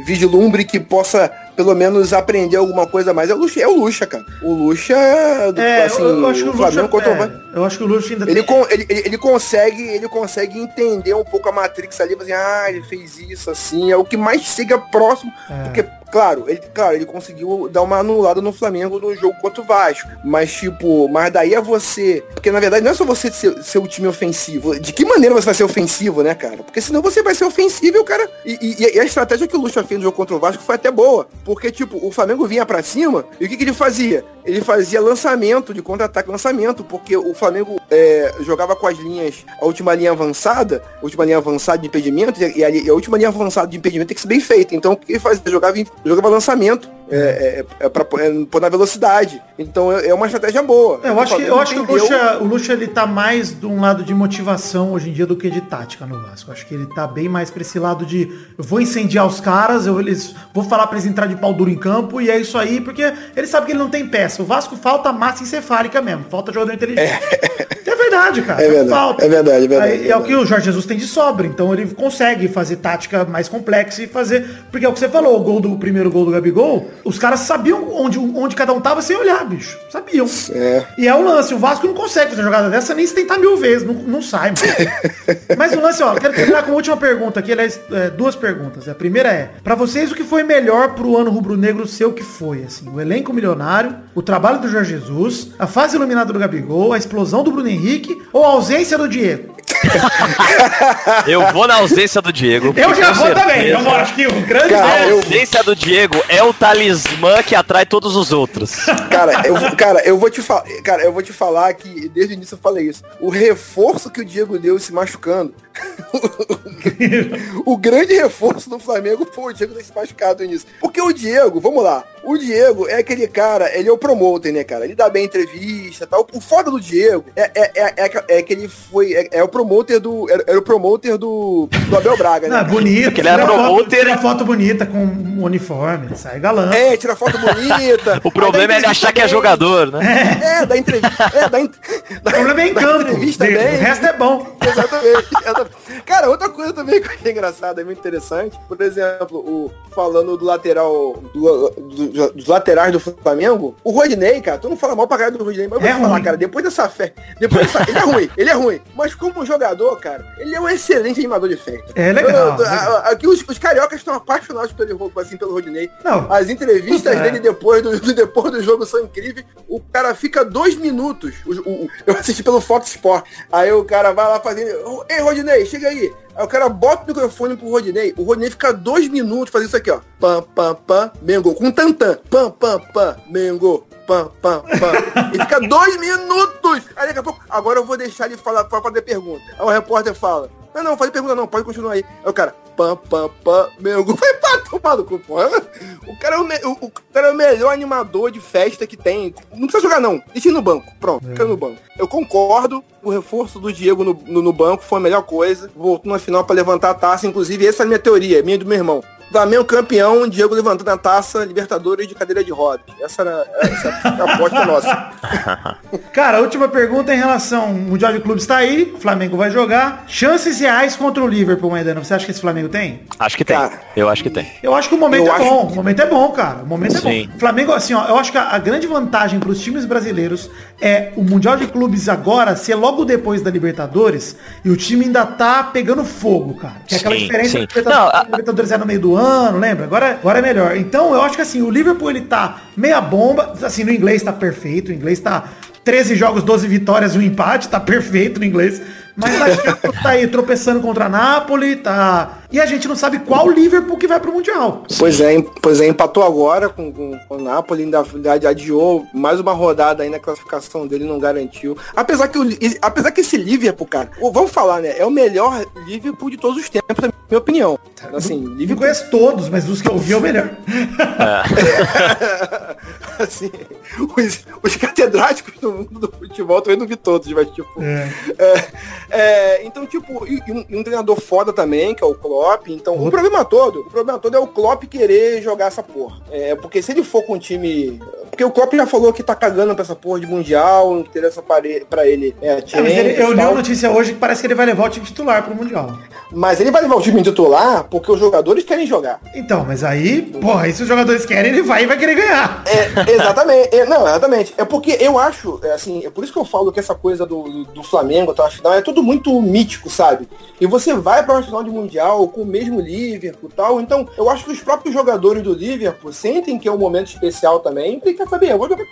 vislumbre que possa pelo menos aprender alguma coisa a mais é o Lucha, é o Lucha, cara. O Lucha, É, assim, eu, eu acho que o Flamengo Lucha... contra o é, eu acho que o Lucha ainda ele, tem... con- ele, ele, ele consegue ele consegue entender um pouco a Matrix ali, assim, ah, ele fez isso assim, é o que mais chega próximo, É. porque claro, ele claro, ele conseguiu dar uma anulada no Flamengo no jogo contra o Vasco, mas tipo, mas daí é você, porque na verdade não é só você ser, ser o time ofensivo, de que maneira você vai ser ofensivo, né, cara? Porque senão você vai ser ofensivo e o cara e, e- e a estratégia que o Lucha fez no jogo contra o Vasco foi até boa, porque tipo, o Flamengo vinha pra cima e o que que ele fazia? ele fazia lançamento de contra-ataque, lançamento, porque o Flamengo é, jogava com as linhas, a última linha avançada, a última linha avançada de impedimento, e a, e a última linha avançada de impedimento tem que ser bem feita. Então o que ele fazia? Jogava, jogava lançamento é, é, é pra é, pôr na velocidade. Então é, é uma estratégia boa. É, eu acho que, eu acho que o Lucha, o Lucha ele tá mais de um lado de motivação hoje em dia do que de tática no Vasco. Eu acho que ele tá bem mais pra esse lado de eu vou incendiar os caras, eu eles vou falar pra eles entrar de pau duro em campo e é isso aí, porque ele sabe que ele não tem peça. O Vasco falta massa encefálica mesmo, falta jogador inteligente. É, é verdade, cara. É verdade. Falta. É verdade, é verdade. Aí, é, o que o Jorge Jesus tem de sobra, então ele consegue fazer tática mais complexa e fazer, porque é o que você falou, o gol do o primeiro gol do Gabigol, os caras sabiam onde, onde cada um tava sem olhar, bicho. Sabiam. É. E é o lance. O Vasco não consegue fazer jogada dessa nem se tentar mil vezes. Não, não sai, mano. Mas o lance, ó, quero terminar com uma última pergunta aqui. Aliás, é, duas perguntas. A primeira é, para vocês, o que foi melhor pro ano rubro-negro ser o que foi? Assim, o elenco milionário, o trabalho do Jorge Jesus, a fase iluminada do Gabigol, a explosão do Bruno Henrique ou a ausência do Diego? eu vou na ausência do Diego. Eu já vou certeza. também. Eu acho que o grande cara, a ausência do Diego é o talismã que atrai todos os outros. Cara, eu, cara, eu vou te falar, cara, eu vou te falar que desde o início eu falei isso. O reforço que o Diego deu se machucando. O grande reforço do Flamengo foi o Diego ter se machucado nisso. Porque o Diego, vamos lá, o Diego é aquele cara, ele é o promoter, né, cara? Ele dá bem entrevista tal. O foda do Diego é, é, é, é, é que ele foi. É, é o promoter do. Era, o promoter do, do Abel Braga, né? Não, bonito. Porque ele era promoter. Tira foto bonita com um uniforme, sai galã. É, tira foto bonita. o problema é ele achar que é jogador, né? É, é da entrevista. É, da, o problema é em campo. Entrevista bem. O resto é bom. Exatamente. Cara, outra coisa também que eu achei engraçada, é muito interessante. Por exemplo, o, falando do lateral, do, do, dos laterais do Flamengo, o Rodinei, cara, tu não fala mal pra cara do Rodinei, mas eu vou é falar, ruim. cara, depois dessa fé, depois dessa, ele é ruim, ele é ruim, mas como jogador, cara, ele é um excelente animador de festa. É legal. aqui os, os, cariocas estão apaixonados pelo, assim, pelo Rodinei. Não. As entrevistas é. dele depois do, depois do jogo são incríveis. O cara fica dois minutos, o, o, eu assisti pelo Fox Sport, aí o cara vai lá fazendo, ei Chega aí, Aí o cara bota o microfone pro Rodinei. O Rodinei fica dois minutos fazendo isso aqui, ó. Pam, pam, pam, Mengo. Com tantã. Pam, pam, pam, Mengo. Pam, pam, pam. e fica dois minutos. Aí daqui a pouco, agora eu vou deixar ele falar pra fazer pergunta. Aí o repórter fala, não, não, faz pergunta não, pode continuar aí. Aí o cara, pam, pam, pam, meu, vai pra tomar no cu, porra. O cara, é o, o, o, cara é o melhor animador de festa que tem. Não precisa jogar não, deixa no banco, pronto, é. fica no banco. Eu concordo, o reforço do Diego no, no, no banco foi a melhor coisa. Voltou na final para levantar a taça, inclusive essa é a minha teoria, minha e do meu irmão. Flamengo campeão, Diego levantando a taça, Libertadores de cadeira de rodas. Essa era, essa era a aposta nossa. Cara, última pergunta em relação ao Mundial de Clubes está aí, o Flamengo vai jogar. Chances reais contra o Liverpool, Maidana. Você acha que esse Flamengo tem? Acho que tem. Cara, eu acho que tem. Eu acho que o momento eu é bom. Que... O momento é bom, cara. O momento Sim. é bom. Flamengo, assim, ó, eu acho que a, a grande vantagem para os times brasileiros é o Mundial de Clubes agora ser logo depois da Libertadores e o time ainda tá pegando fogo, cara. Que é aquela sim, diferença sim. que a Libertadores é no meio do ano, lembra? Agora, agora é melhor. Então, eu acho que assim, o Liverpool ele tá meia bomba, assim, no inglês tá perfeito, o inglês tá 13 jogos, 12 vitórias e um empate, tá perfeito no inglês. Mas a Champions tá aí tropeçando contra a Napoli, tá. E a gente não sabe qual Liverpool que vai pro Mundial. Pois é, pois é, empatou agora com, com, com o Napoli, ainda, ainda adiou mais uma rodada aí na classificação dele, não garantiu. Apesar que, o, apesar que esse Liverpool, cara, vamos falar, né? É o melhor Liverpool de todos os tempos, na minha opinião. Assim, Liverpool... Não conheço todos, mas os que eu vi é o melhor. É. assim, os, os catedráticos do mundo do futebol também não vi todos, mas tipo. É. É, é, então, tipo, e, e, um, e, um, treinador foda também, que é o Klopp. Então, o problema todo, o problema todo é o Klopp querer jogar essa porra. É, porque se ele for com um time. Porque o Klopp já falou que tá cagando pra essa porra de Mundial, não interessa pra ele. É, é, mas ele, eu li uma notícia hoje que parece que ele vai levar o time titular pro Mundial. Mas ele vai levar o time titular porque os jogadores querem jogar. Então, mas aí, porra, aí se os jogadores querem, ele vai e vai querer ganhar. É, exatamente. É, não, exatamente. É porque eu acho, é assim, é por isso que eu falo que essa coisa do, do Flamengo a final é tudo muito mítico, sabe? E você vai para uma final de mundial com o mesmo Liverpool tal. Então, eu acho que os próprios jogadores do Liverpool sentem que é um momento especial também. E quer saber, eu vou jogar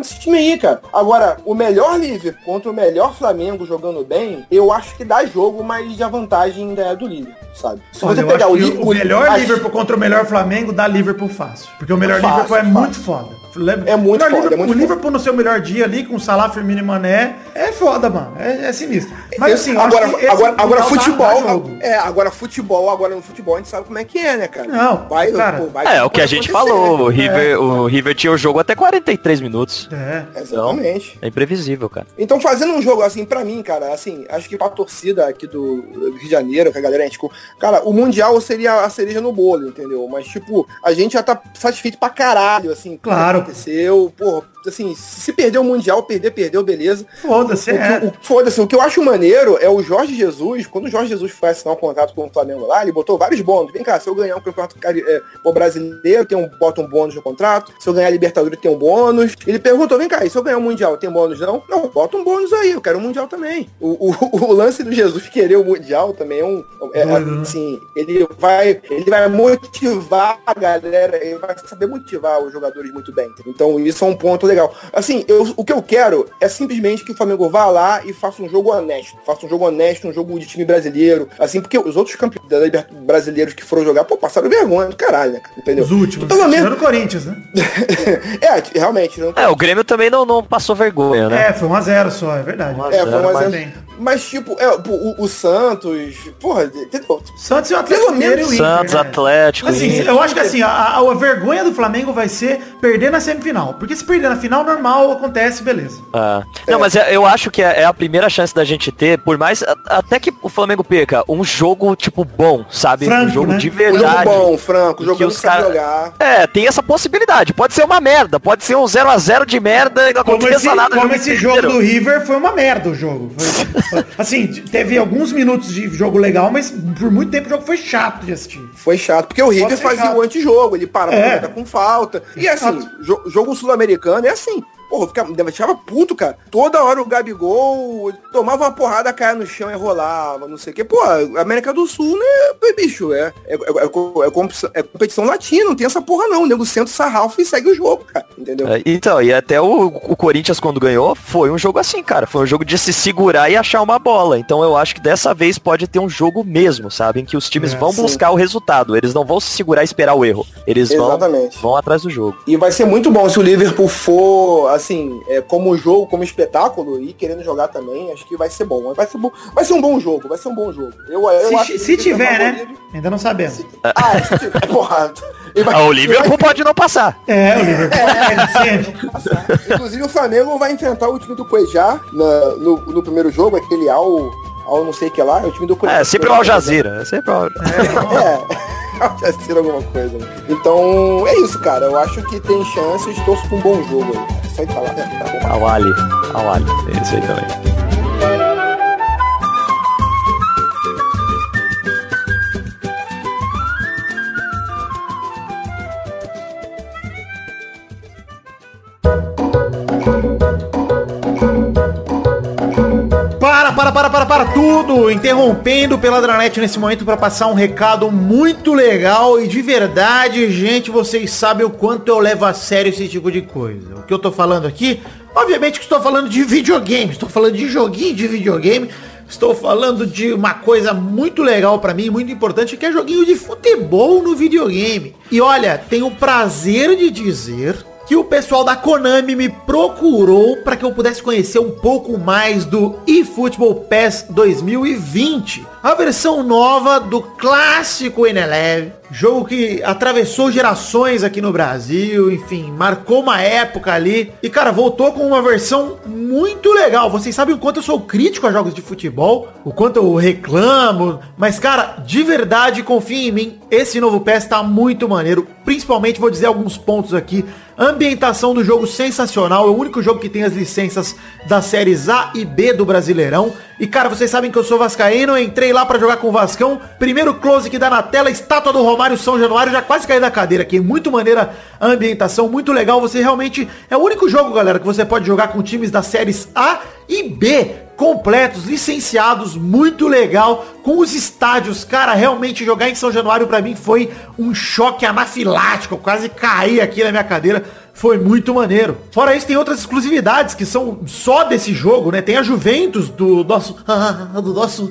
esse time aí, cara. Agora, o melhor Liverpool contra o melhor Flamengo jogando bem, eu acho que dá jogo, mas a vantagem ainda é do Liverpool, sabe? Se Olha, você pegar o, o, melhor Liverpool contra o melhor Flamengo, dá Liverpool fácil. Porque o melhor fácil, Liverpool é fácil. muito foda. É muito foda, Liverpool, é muito O Liverpool no seu melhor dia ali, com Salah, Firmino e Mané, é foda, mano. É, é sinistro. Mas assim, agora, agora, agora dá- futebol, dá é, agora futebol, agora no futebol a gente sabe como é que é, né, cara? Não, vai, cara. pô, vai É, o que a gente falou, o River, o River tinha o jogo até 43 minutos. É. Exatamente. É imprevisível, cara. Então, fazendo um jogo assim, pra mim, cara, assim, acho que pra torcida aqui do Rio de Janeiro, que a galera, a gente, cara, o Mundial seria a cereja no bolo, entendeu? Mas, tipo, a gente já tá satisfeito pra caralho, assim, Claro. Aconteceu, porra, assim, se perder o Mundial, perder, perdeu, beleza. Foda-se, O é. o- Foda-se, o que eu acho maneiro é o Jorge Jesus, quando o Jorge Jesus foi assinar um contrato com o Flamengo lá, ele botou vários bônus. Vem cá, se eu ganhar um campeonato é, brasileiro, tem um, bota um bônus no contrato. Se eu ganhar a Libertadores, tem um bônus. Ele perguntou, vem cá, e se eu ganhar um Mundial, tem bônus não? Não, bota um bônus aí, eu quero um Mundial também. O, o- o lance do Jesus querer o Mundial também é um... É, né? assim, ele vai, ele vai motivar a galera, ele vai saber motivar os jogadores muito bem. Então isso é um ponto legal. Assim, eu- o que eu quero é simplesmente que o Flamengo vá lá e faça um jogo honesto. Faça um jogo honesto, um jogo de time brasileiro. Assim, porque os outros campeões brasileiros que foram jogar, pô, passaram vergonha do caralho, né? Entendeu? Os últimos. Pelo menos- Tirando o Corinthians, né? é, realmente. Não... É, o Grêmio também não, não passou vergonha, né? É, foi 1x0 só, é verdade. É, foi mas- mas, tipo, é, o, o Santos, porra, entendeu? Santos e o Atlético Pelo Mineiro e o menos Inter, Santos, né? Atlético, Assim, Inter. eu acho que assim, a, a- vergonha do Flamengo vai ser perder na semifinal. Porque se perder na final, normal, acontece, beleza. Ah. Não, mas é- eu acho que é é a primeira chance da gente ter, por mais. Até que o Flamengo perca, um jogo, tipo, bom, sabe? Franco, um jogo né? de Um verdade. jogo bom, Franco, jogando que os cara- jogar. É, tem essa possibilidade. Pode ser uma merda, pode ser um 0x0 de merda e não Como aconteça esse, nada. como esse jogo inteiro. do River foi uma merda o jogo. Foi- foi- assim, teve alguns minutos de jogo legal, mas por muito tempo o jogo foi chato de assistir. Foi chato, porque o River fazia chato. o antijogo, ele parava É. com falta. E assim, jo- jogo sul-americano é assim. Porra, eu ficava, deixava puto, cara. Toda hora o Gabigol tomava uma porrada, caia no chão e rolava, não sei o quê. Pô, a América do Sul, né, bicho, é, é, é, é co- é competição- é competição latina, não tem essa porra não. O nego senta o sarrafo e segue o jogo, cara. Entendeu? É, Então, e até o, o Corinthians quando ganhou, foi um jogo assim, cara. Foi um jogo de se segurar e achar uma bola. Então eu acho que dessa vez pode ter um jogo mesmo, sabe? Em que os times É, vão sim. buscar o resultado. Eles não vão se segurar e esperar o erro. Eles vão, vão atrás do jogo. E vai ser muito bom se o Liverpool for, assim, é, como jogo, como espetáculo e querendo jogar também, acho que vai ser bom. Vai ser, bom, vai ser um bom jogo, vai ser um bom jogo. Eu, eu acho Se, que se vai tiver, né? favorito. Ainda não sabemos. Ah, se tiver, porra. Vai- Ah, o Liverpool pode não passar. É, o Liverpool é, vai passar. Inclusive o Flamengo vai enfrentar o time do Cuejá na- no, no primeiro jogo, aquele Al, Al não sei o que lá, é o time do Cuejá. É, sempre o Al Jazeera. É sempre o Al... É. Já ser alguma coisa. né? Então, é isso, cara. Eu acho que tem chances, torço com um bom jogo aí. Só de falar, né? tá bom. Al Ali. É isso aí também. Para, para, para, para, tudo! Interrompendo pela Dranet nesse momento para passar um recado muito legal e de verdade, gente, vocês sabem o quanto eu levo a sério esse tipo de coisa. O que eu tô falando aqui, obviamente que estou falando de videogame, estou falando de joguinho de videogame, estou falando de uma coisa muito legal para mim, muito importante, que é joguinho de futebol no videogame. E olha, tenho o prazer de dizer que o pessoal da Konami me procurou para que eu pudesse conhecer um pouco mais do eFootball PES 2020. A versão nova do clássico N11, jogo que atravessou gerações aqui no Brasil, enfim, marcou uma época ali. E cara, voltou com uma versão muito legal. Vocês sabem o quanto eu sou crítico a jogos de futebol, o quanto eu reclamo, mas cara, de verdade, confia em mim, esse novo PES tá muito maneiro. Principalmente vou dizer alguns pontos aqui. Ambientação do jogo sensacional, é o único jogo que tem as licenças das séries A e B do Brasileirão. E cara, vocês sabem que eu sou vascaíno, eu lá pra jogar com o Vascão. Primeiro close que dá na tela, estátua do Romário São Januário, já quase caí da cadeira aqui. Muito maneira a ambientação, muito legal. Você realmente é o único jogo, galera, que você pode jogar com times das séries A e B completos, licenciados, muito legal, com os estádios, cara, realmente jogar em São Januário pra mim foi um choque anafilático, quase caí aqui na minha cadeira, foi muito maneiro. Fora isso, tem outras exclusividades que são só desse jogo, né? Tem a Juventus do nosso, do nosso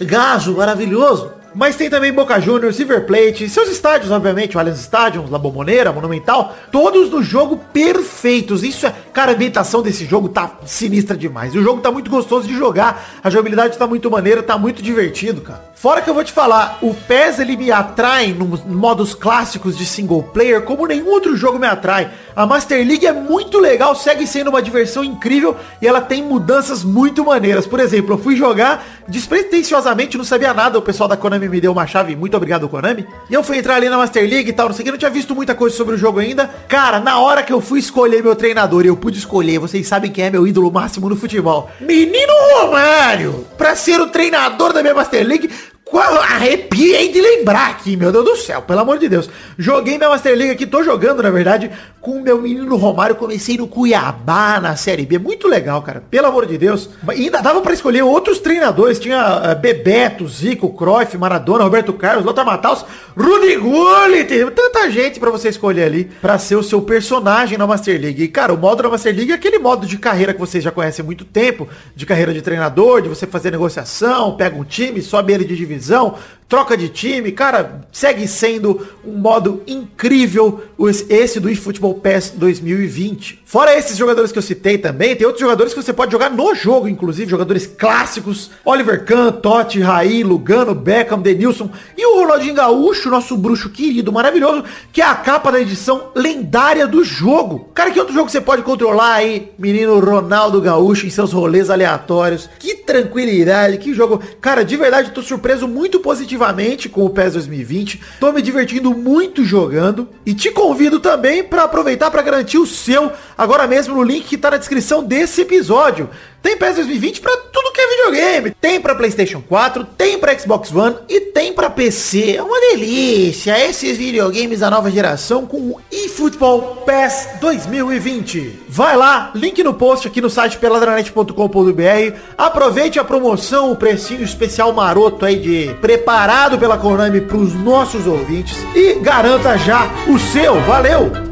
gajo maravilhoso. Mas tem também Boca Juniors, River Plate, seus estádios, obviamente, o Allianz Stadium, La Bombonera, Monumental, todos no jogo perfeitos. Isso é, cara, a ambientação desse jogo tá sinistra demais. O jogo tá muito gostoso de jogar, a jogabilidade tá muito maneira, tá muito divertido, cara. Fora que eu vou te falar, o PES ele me atrai nos modos clássicos de single player como nenhum outro jogo me atrai. A Master League é muito legal, segue sendo uma diversão incrível e ela tem mudanças muito maneiras. Por exemplo, eu fui jogar despretensiosamente, não sabia nada, o pessoal da Konami me deu uma chave, muito obrigado Konami. E eu fui entrar ali na Master League e tal, não sei o que, não tinha visto muita coisa sobre o jogo ainda. Cara, na hora que eu fui escolher meu treinador, eu pude escolher, vocês sabem quem é meu ídolo máximo no futebol. Menino Romário! Pra ser o treinador da minha Master League, Arrepiei de lembrar aqui, meu Deus do céu, pelo amor de Deus. Joguei minha Master League aqui, tô jogando, na verdade, com o meu menino Romário. Comecei no Cuiabá, na Série B. Muito legal, cara, pelo amor de Deus. E ainda dava para escolher outros treinadores. Tinha uh, Bebeto, Zico, Cruyff, Maradona, Roberto Carlos, Lothar Matthaus, Rudy Gullit. Tanta gente para você escolher ali para ser o seu personagem na Master League. E, cara, o modo da Master League é aquele modo de carreira que vocês já conhecem há muito tempo. De carreira de treinador, de você fazer negociação, pega um time, sobe ele de divisão divisão, troca de time, cara, segue sendo um modo incrível esse do eFootball PES 2020. Fora esses jogadores que eu citei também, tem outros jogadores que você pode jogar no jogo, inclusive jogadores clássicos, Oliver Kahn, Totti, Raí, Lugano, Beckham, Denilson e o Ronaldinho Gaúcho, nosso bruxo querido, maravilhoso, que é a capa da edição lendária do jogo. Cara, que outro jogo você pode controlar aí, menino Ronaldo Gaúcho em seus rolês aleatórios? Que tranquilidade, que jogo. Cara, de verdade, tô surpreso muito positivamente com o PES 2020. Tô me divertindo muito jogando e te convido também para aproveitar para garantir o seu agora mesmo no link que tá na descrição desse episódio. Tem PES 2020 para tudo que é videogame. Tem para PlayStation 4, tem para Xbox One e tem para PC. É uma delícia esses videogames da nova geração com o eFootball PES 2020. Vai lá, link no post aqui no site peladranet.com.br. Aproveite a promoção, o precinho especial maroto aí de preparado pela Konami para os nossos ouvintes e garanta já o seu. Valeu!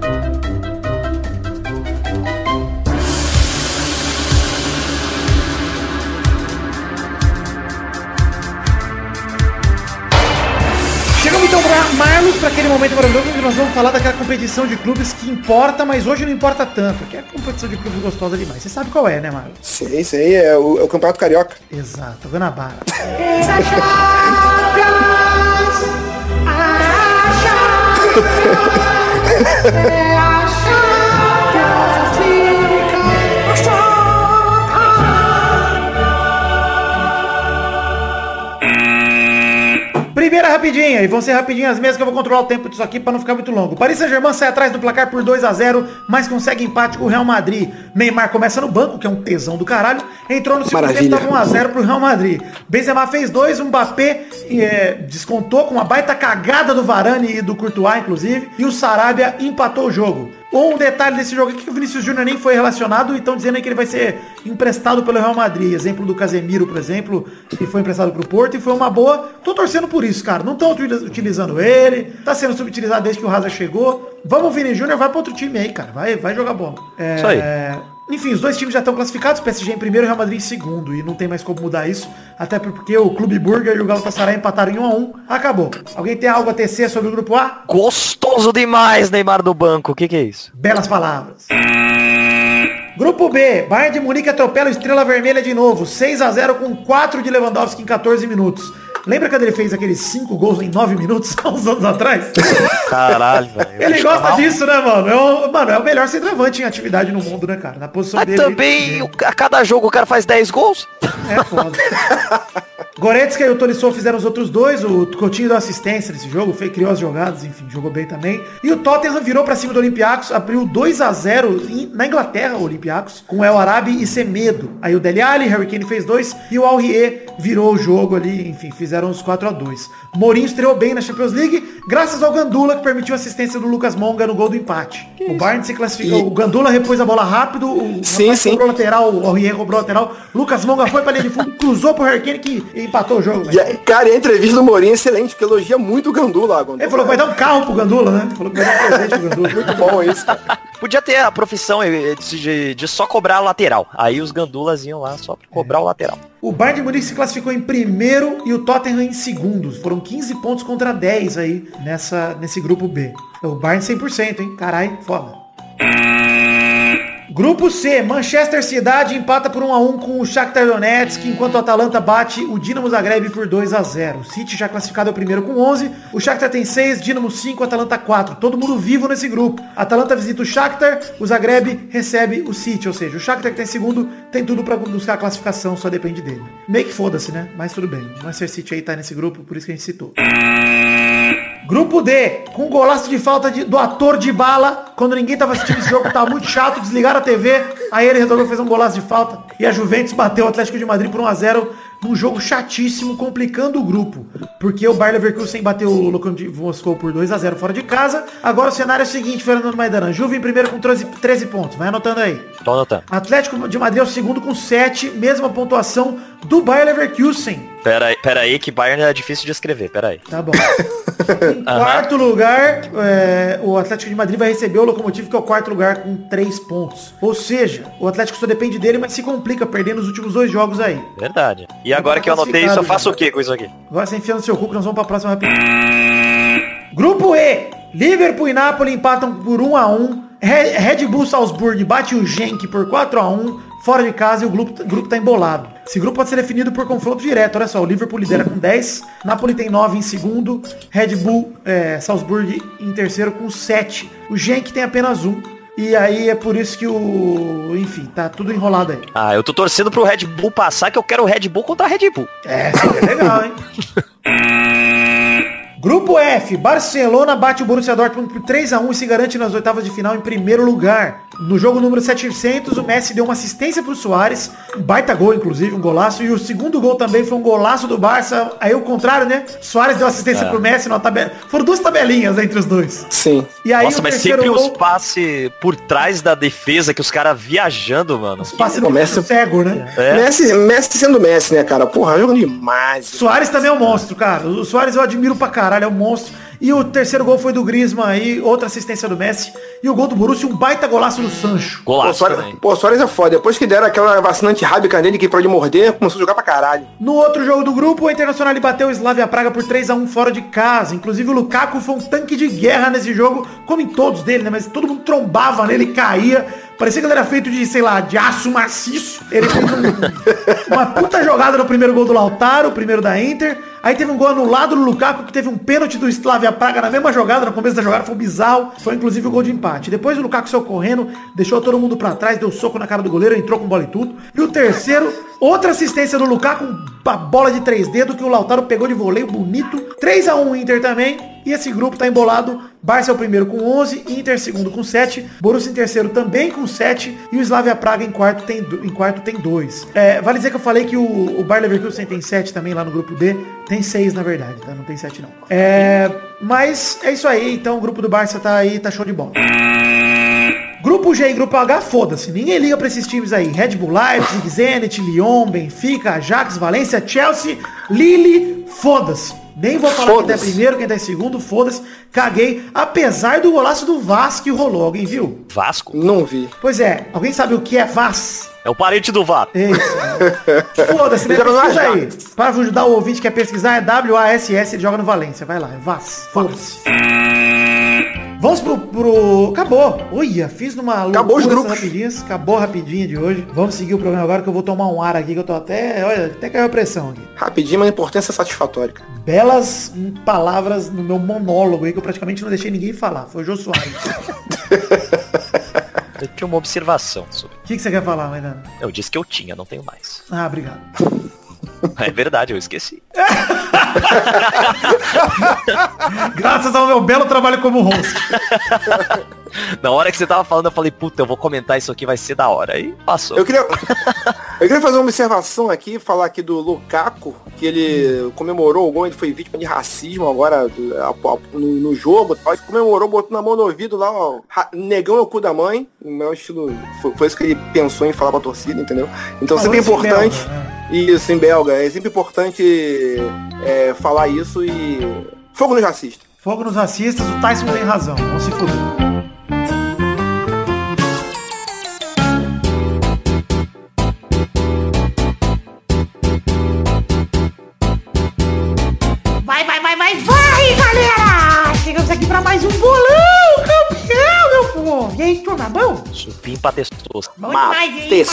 Marlos para aquele momento maravilhoso que nós vamos falar daquela competição de clubes que importa, mas hoje não importa tanto, que é a competição de clubes gostosa demais. Você sabe qual é, né, Marlos? Sei, sei, é o, é o Campeonato Carioca. Exato, Guanabara. Primeira rapidinha, e vão ser rapidinhas mesmo que eu vou controlar o tempo disso aqui para não ficar muito longo. Paris Saint-Germain sai atrás do placar por 2 a 0 mas consegue empate com o Real Madrid. Neymar começa no banco, que é um tesão do caralho. Entrou no segundo tempo, tava 1 a 0 pro Real Madrid. Benzema fez dois, o Mbappé é, descontou com uma baita cagada do Varane e do Courtois, inclusive. E o Sarabia empatou o jogo. Um detalhe desse jogo aqui que o Vinícius Júnior nem foi relacionado e estão dizendo aí que ele vai ser emprestado pelo Real Madrid. Exemplo do Casemiro, por exemplo, que foi emprestado pro Porto e foi uma boa. Tô torcendo por isso, cara. Não estão utilizando ele. Tá sendo subutilizado desde que o Hazard chegou. Vamos, Vini Júnior, vai para outro time aí, cara. Vai, vai jogar bola. É... Isso aí. Enfim, os dois times já estão classificados, PSG em primeiro e Real Madrid em segundo. E não tem mais como mudar isso, até porque o Clube Burger e o Galatasaray empataram em 1 a 1 Acabou. Alguém tem algo a tecer sobre o grupo A? Gostoso demais, Neymar do banco. O que, que é isso? Belas palavras. Grupo B, Bayern de Munique atropela o Estrela Vermelha de novo, 6 a 0 com 4 de Lewandowski em 14 minutos. Lembra quando ele fez aqueles 5 gols em 9 minutos há uns anos atrás? Caralho, velho. Ele gosta disso, né, mano? É o, mano, é o melhor centroavante em atividade no mundo, né, cara? Na posição Mas dele. também, a cada jogo o cara faz 10 gols. É foda. Goretzka e o Tolisso fizeram os outros dois, o Coutinho deu assistência nesse jogo, foi, criou as jogadas, enfim, jogou bem também. E o Tottenham virou pra cima do Olympiacos, abriu 2 a 0 na Inglaterra, o Olympiacos, com El Arabi e Semedo. Aí o Dele Alli, Harry Kane fez dois, e o Alrier virou o jogo ali, enfim, fizeram os 4 a 2 Mourinho estreou bem na Champions League, graças ao Gandula, que permitiu a assistência do Lucas Monga no gol do empate. Que o Bayern se classificou, e... o Gandula repôs a bola rápido, o sim, sim. cobrou lateral, o Alrier cobrou lateral, Lucas Monga foi pra linha de fundo, cruzou pro Harry Kane que empatou o jogo. E, cara, e a entrevista do Mourinho é excelente, porque elogia muito o Gandula. Gandula. Ele falou que vai dar um carro pro Gandula, né? Falou que vai dar um presente pro Gandula. Muito bom isso, cara. Podia ter a profissão de, de, de, só cobrar a lateral. Aí os gandulas iam lá só pra cobrar é. o lateral. O Bayern de Munique se classificou em primeiro e o Tottenham em segundo. Foram 15 pontos contra 10 aí nessa, nesse grupo B. O Bayern 100%, hein? Caralho, foda. Grupo C, Manchester Cidade empata por 1 a 1 com o Shakhtar Donetsk, enquanto o Atalanta bate o Dinamo Zagreb por 2 a 0. O City já classificado é o primeiro com 11, o Shakhtar tem 6, Dinamo 5, Atalanta 4. Todo mundo vivo nesse grupo. Atalanta visita o Shakhtar, o Zagreb recebe o City, ou seja, o Shakhtar que tem segundo tem tudo para buscar a classificação, só depende dele. Meio que foda-se, né? Mas tudo bem. O Manchester City aí tá nesse grupo, por isso que a gente citou. Grupo D, com um golaço de falta de- do ator de bala, quando ninguém tava assistindo esse jogo, tava muito chato, desligaram a TV, aí ele resolveu fazer um golaço de falta, e a Juventus bateu o Atlético de Madrid por 1x0, num jogo chatíssimo, complicando o grupo, porque o Bayer Leverkusen bateu o Lokomotiv Moscou por 2x0 fora de casa, agora o cenário é o seguinte, Fernando Maidana, Juve em primeiro com 13, 13 pontos, vai anotando aí. Tô anotando. Atlético de Madrid é o segundo com 7, mesma pontuação do Bayer Leverkusen. Pera aí, pera aí que Bayern é difícil de escrever, pera aí. Tá bom. Em quarto lugar, é, o Atlético de Madrid vai receber o Locomotivo, que é o quarto lugar com três pontos. Ou seja, o Atlético só depende dele, mas se complica perdendo os últimos dois jogos aí. Verdade. E agora que eu anotei isso, eu faço o que com isso aqui? Agora você enfia no seu cu que nós vamos pra próxima rapidinho. Grupo E. Liverpool e Napoli empatam por 1 a 1 Re- Red Bull Salzburg bate o Genk por 4 a 1 fora de casa e o grupo, grupo tá embolado. Esse grupo pode ser definido por confronto direto. Olha só, o Liverpool lidera com 10, Napoli tem 9 em segundo, Red Bull é, Salzburg em terceiro com 7. O Genk tem apenas um. E aí é por isso que o. Enfim, tá tudo enrolado aí. Ah, eu tô torcendo pro Red Bull passar, que eu quero o Red Bull contra a Red Bull. É, seria legal, hein? Grupo F, Barcelona bate o Borussia Dortmund por 3 a 1 e se garante nas oitavas de final em primeiro lugar. No jogo número 700, o Messi deu uma assistência pro Soares, um baita gol, inclusive, um golaço. E o segundo gol também foi um golaço do Barça. Aí o contrário, né? Soares deu assistência pro Messi numa tabela. Foram duas tabelinhas entre os dois. Sim. E aí Nossa, o mas terceiro sempre os gol, passes por trás da defesa, que os caras viajando, mano. passe do Começa- cego, né? É. Messi, Messi sendo Messi, né, cara? Porra, jogando demais. Soares também é um monstro, cara. O Soares eu admiro pra caralho, é um monstro. E o terceiro gol foi do Griezmann aí, outra assistência do Messi. E o gol do Borussia, um baita golaço do Sancho. Pô, Golaço Soares, também. pô, Soares é foda. Depois que deram aquela vacinante rábica nele que pode morder, começou a jogar pra caralho. No outro jogo do grupo, o Internacional bateu o Slavia Praga por 3 a 1 fora de casa. Inclusive o Lukaku foi um tanque de guerra nesse jogo, como em todos dele, né? Mas todo mundo trombava nele, caía. Parecia que ele era feito de, sei lá, de aço maciço. Ele fez um- uma puta jogada no primeiro gol do Lautaro, o primeiro da Inter. Aí teve um gol anulado no Lukaku, que teve um pênalti do Slavia Praga na mesma jogada, no começo da jogada, foi bizarro. Foi inclusive o gol de empate. Depois o Lukaku saiu correndo, deixou todo mundo pra trás, deu soco na cara do goleiro, entrou com bola e tudo. E o terceiro, outra assistência do Lukaku, uma bola de três dedos que o Lautaro pegou de voleio bonito. 3 a 1 Inter também. E esse grupo tá embolado. Barça é o primeiro com 11, Inter segundo com 7, Borussia em terceiro também com 7 e o Slavia Praga em quarto tem, em quarto tem 2. É, vale dizer que eu falei que o, o Bayer Leverkusen tem 7 também lá no grupo D. Tem 6 na verdade, tá? Não tem 7 não. É, mas é isso aí, então o grupo do Barça tá aí, tá show de bola. Grupo G e Grupo H, foda-se. Ninguém liga pra esses times aí. Red Bull Leipzig, Zenit, Lyon, Benfica, Ajax, Valência, Chelsea, Lille, foda-se. Nem vou falar quem tá em primeiro, quem tá em segundo, foda-se. Caguei. Apesar do golaço do Vasco que rolou. Alguém viu? Vasco? Não vi. Pois é. Alguém sabe o que é Vaz? É o parente do Vato. É isso. Foda-se, né? Pesquisa aí. Para ajudar o ouvinte que quer pesquisar, é W-A-S-S, ele joga no Valência. Vai lá, é Vaz. Foda-se. Vamos pro, pro... Acabou. Olha, fiz numa Acabou os loucura grupos. rapidinhas. Acabou rapidinho de hoje. Vamos seguir o programa agora que eu vou tomar um ar aqui, que eu tô até... Olha, até caiu a pressão aqui. Rapidinho, mas importância satisfatória. cara. Belas hum, palavras no meu monólogo aí, que eu praticamente não deixei ninguém falar. Foi o Jô Soares. Eu tinha uma observação sobre. O que, que você quer falar, Maidana? Eu disse que eu tinha, não tenho mais. Ah, obrigado. É verdade, eu esqueci. Graças ao meu belo trabalho como host. Na hora que você tava falando, eu falei, puta, eu vou comentar isso aqui, vai ser da hora. Aí passou. Eu queria, eu queria fazer uma observação aqui, falar aqui do Lukaku, que ele comemorou o gol, ele foi vítima de racismo agora do- a- a- no, no jogo, tal, ele comemorou, botou na mão no ouvido lá, ó, negão é o cu da mãe, o meu estilo, foi, foi isso que ele pensou em falar pra torcida, entendeu? Então Falou sempre é importante, belga, né? Isso, em belga. É sempre importante é, falar isso e. Fogo nos racistas. Fogo nos racistas, o Tyson tem razão. Vamos se fuder. Vai, vai, vai, vai, vai, galera! Chegamos aqui para mais um bolão! Sexto, tá bom? Supim pra testos. Bom demais, hein,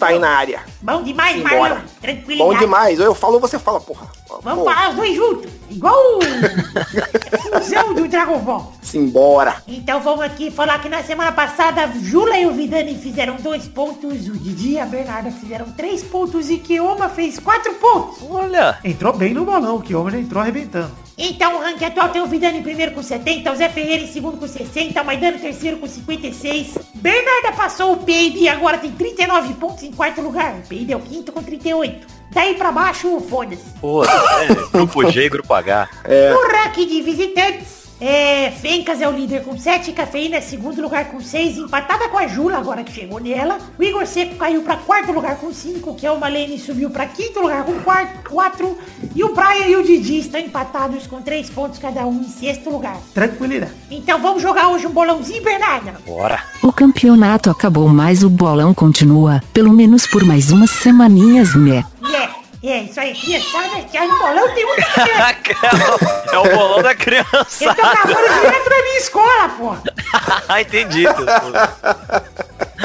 aí na área. Bom demais, bora. Marlon. Tranquilidade. Bom demais. Eu falo, você fala, porra. Vamos Pô, falar os dois juntos. Igual o fusão do Dragon Ball. Simbora. Então vamos aqui falar que na semana passada a Jula e o Vidani fizeram dois pontos, o Didi e a Bernarda fizeram três pontos e Kioma fez quatro pontos. Olha, Entrou bem no bolão, que o homem já entrou arrebentando. Então o ranking atual tem o Vidani em primeiro com 70, o Zé Ferreira em segundo com 60, o Maidano em terceiro com 56. Bernarda passou o Peide e agora tem 39 pontos em quarto lugar. O Peide é o quinto com 38. Daí pra baixo, foda-se. pô, é, grupo G e grupo H. No ranking de visitantes, é, Fencas é o líder com 7, Cafeína é segundo lugar com 6, empatada com a Jula agora que chegou nela. O Igor Seco caiu pra quarto lugar com 5, que é o Malene subiu pra quinto lugar com 4. E o Brian e o Didi estão empatados com 3 pontos cada um em sexto lugar. Tranquilidade. Então vamos jogar hoje um bolãozinho, Bernarda? Bora. O campeonato acabou, mas o bolão continua. Pelo menos por mais umas semaninhas, né? É, é, isso aí, criançada, que aí no bolão tem muita criança. é o bolão da Eu tô criançada. gravando direto na minha escola, pô. Entendi.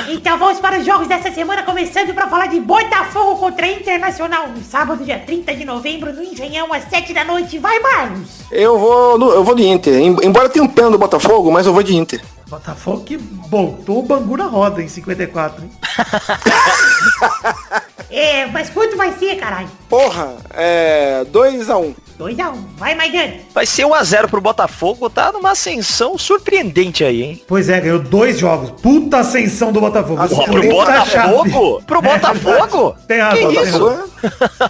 Então vamos para os jogos dessa semana, começando para falar de Botafogo contra Internacional, no sábado, dia 30 de novembro, no Engenhão, às 7 da noite. Vai, Marlos! Eu vou, no- eu vou de Inter. Em- Embora tenha um pena do Botafogo, mas eu vou de Inter. Botafogo que botou o Bangu na roda em 54, hein? É, mas quanto vai ser, caralho? Porra, é. 2x1. 2x1. Vai, Maidana. Vai ser 1x0 pro Botafogo, tá numa ascensão surpreendente aí, hein? Pois é, ganhou dois jogos. Puta ascensão do Botafogo. Porra, Ó, pro Essa Botafogo? Pro É Botafogo? Tem razão, Que isso?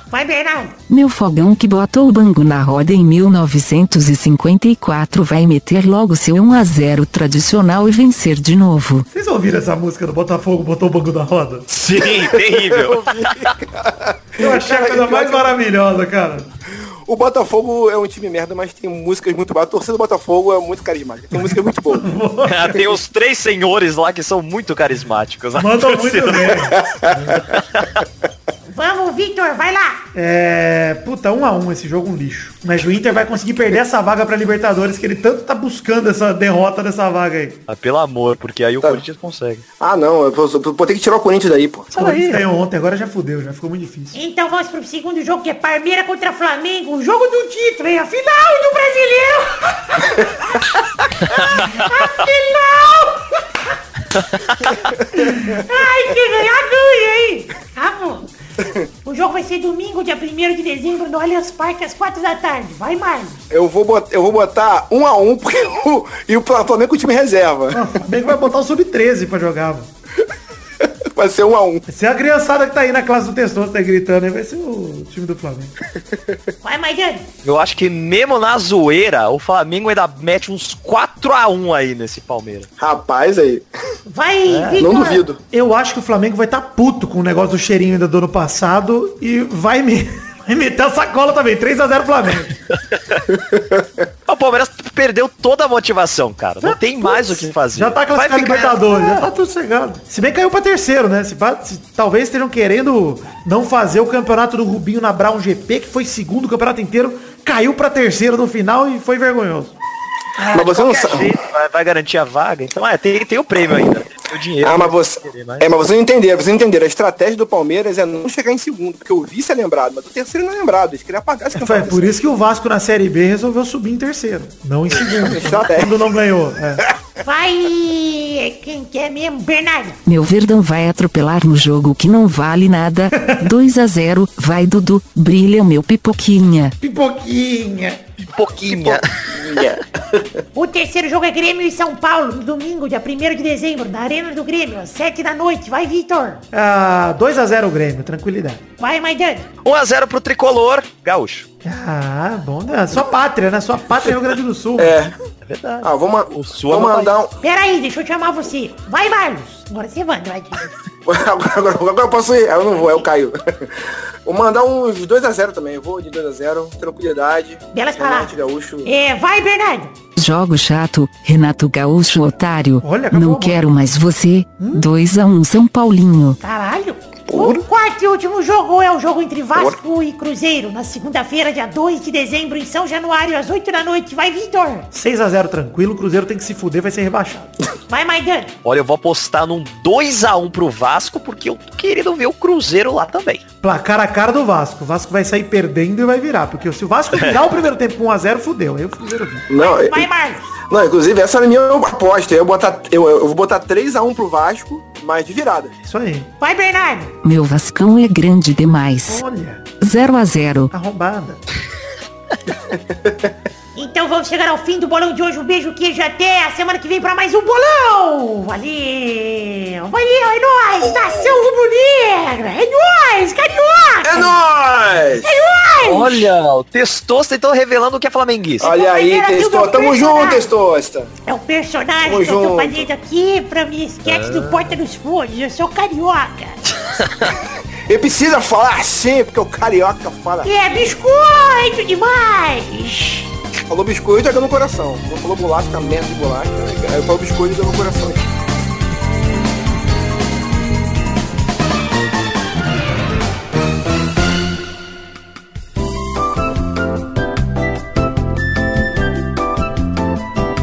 Vai, Bernardo. Meu fogão que botou o Bangu na roda em 1954 vai meter logo seu 1 a 0 tradicional e vencer de novo. Vocês ouviram essa música do Botafogo, botou o Bangu na roda? Sim, terrível. Eu achei a Cara, coisa pior mais que- maravilhosa, cara. O Botafogo é um time merda, mas tem músicas muito boas. A torcida do Botafogo é muito carismática. Tem músicas muito boas. Tem os três senhores lá que são muito carismáticos. A Mandou muito bem. Vamos, Victor, vai lá. É. Puta, um a um esse jogo um lixo. Mas o Inter vai conseguir perder essa vaga pra Libertadores, que ele tanto tá buscando essa derrota dessa vaga aí. Ah, pelo amor, porque aí o Tá. Corinthians consegue. Ah, não. Eu vou, eu vou ter que tirar o Corinthians daí, pô. O Corinthians ganhou ontem, agora já fudeu, já ficou muito difícil. Então vamos pro segundo jogo, que é Parmeira contra Flamengo. O jogo do título, hein? A final do Brasileiro. a final. Ai, que ganhar ganha, hein? Tá bom. O jogo vai ser domingo, dia 1 de dezembro, no Allianz Parque, às 4 da tarde. Vai, Marlos. Eu vou botar, eu vou botar 1 a 1 porque o, e o Flamengo com o time reserva. O Flamengo vai botar o Sub-13 pra jogar, mano. Vai ser 1 a 1 Se a criançada que tá aí na classe do Testoso tá gritando aí, vai ser o time do Flamengo. Vai, Maidana. Eu acho que mesmo na zoeira, o Flamengo ainda mete uns 4x1 aí nesse Palmeiras. Rapaz aí. Vai, Victor. É, Não duvido. Eu acho que o Flamengo vai estar tá puto com o negócio do cheirinho ainda do ano passado e vai me. Vai meter a sacola também, 3x0 Flamengo. O Palmeiras perdeu toda a motivação, cara. Não tem mais o que fazer. Já tá Vai classificado ficar- Libertadores, já tá tudo cegado. Se bem que caiu pra terceiro, né? Se, se talvez estejam querendo não fazer o campeonato do Rubinho na Brown GP, que foi segundo o campeonato inteiro, caiu pra terceiro no final e foi vergonhoso. mas você não Qualquer sabe. vai, vai garantir a vaga. Então, é, tem, tem o prêmio ainda. O dinheiro. Ah, mas você. É, mas você não entender, você não entender. A estratégia do Palmeiras é não chegar em segundo, porque o vice é lembrado, mas o terceiro não é lembrado. Eles queriam apagar esse Foi campeonato. por isso que o Vasco na Série B resolveu subir em terceiro, não em segundo. Quando não ganhou. É. Vai, quem quer mesmo? Bernardo. Meu Verdão vai atropelar no jogo que não vale nada. 2 a 0 vai Dudu, brilha meu pipoquinha. Pipoquinha. pouquinho. O terceiro jogo é Grêmio e São Paulo, no domingo, dia 1 de dezembro, na Arena do Grêmio, às 7 da noite. Vai, Vitor. Ah, 2x0 o Grêmio, tranquilidade. Vai, Maidana. 1x0 pro tricolor, gaúcho. Ah, bom, né? Sua pátria, né? Sua pátria é Rio Grande do Sul. É. É verdade. Ah, vamos, O Sul é vamos meu mandar um. Pera aí, deixa eu chamar você. Vai, Marlos. Agora você manda, vai. Agora, agora, agora eu posso ir. Ah, Eu não vou, é o Caio. Vou mandar uns 2x0 também. Eu vou de 2x0. Tranquilidade. Belas palavras. Gaúcho. É, vai, Bernardo. Jogo chato, Renato Gaúcho otário. Olha, acabou, Não mano. quero mais você. 2 a 1 São Paulinho. Caralho. O quarto e último jogo é o jogo entre Vasco e Cruzeiro, na segunda-feira, dia 2 de dezembro, em São Januário, às 8 da noite. Vai, Vitor. 6x0 tranquilo, o Cruzeiro tem que se fuder, vai ser rebaixado. Vai, Maidana. Olha, eu vou apostar num 2x1 pro Vasco, porque eu tô querendo ver o Cruzeiro lá também. Placar a cara do Vasco. O Vasco vai sair perdendo e vai virar. Porque se o Vasco virar o primeiro tempo com 1x0, fudeu. Aí o Cruzeiro vira. Não, Vai, Marlos. não, inclusive essa é a minha aposta. Eu, vou botar, eu, eu vou botar 3x1 pro Vasco, mas de virada. Isso aí. Vai, Bernardo. Meu Vascão é grande demais. Olha, 0 a 0 arrombada. Então vamos chegar ao fim do bolão de hoje. Um beijo, queijo, até a semana que vem pra mais um bolão. Valeu. Valeu, é nóis. Nação rubro-negra. É nóis, carioca. É nóis! É nóis. Olha, o Testosta então revelando o que é flamenguista. Olha aí, Testosta. Tamo junto, Testosta. É o personagem Tamo que eu tô junto. fazendo aqui pra minha sketch do Porta dos Fundos. Eu sou carioca. Ele precisa falar assim, porque o carioca fala. É biscoito demais. Falou biscoito, joga no coração. Não falou bolacha, tá merda de bolacha. Aí eu falo biscoito, joga no coração.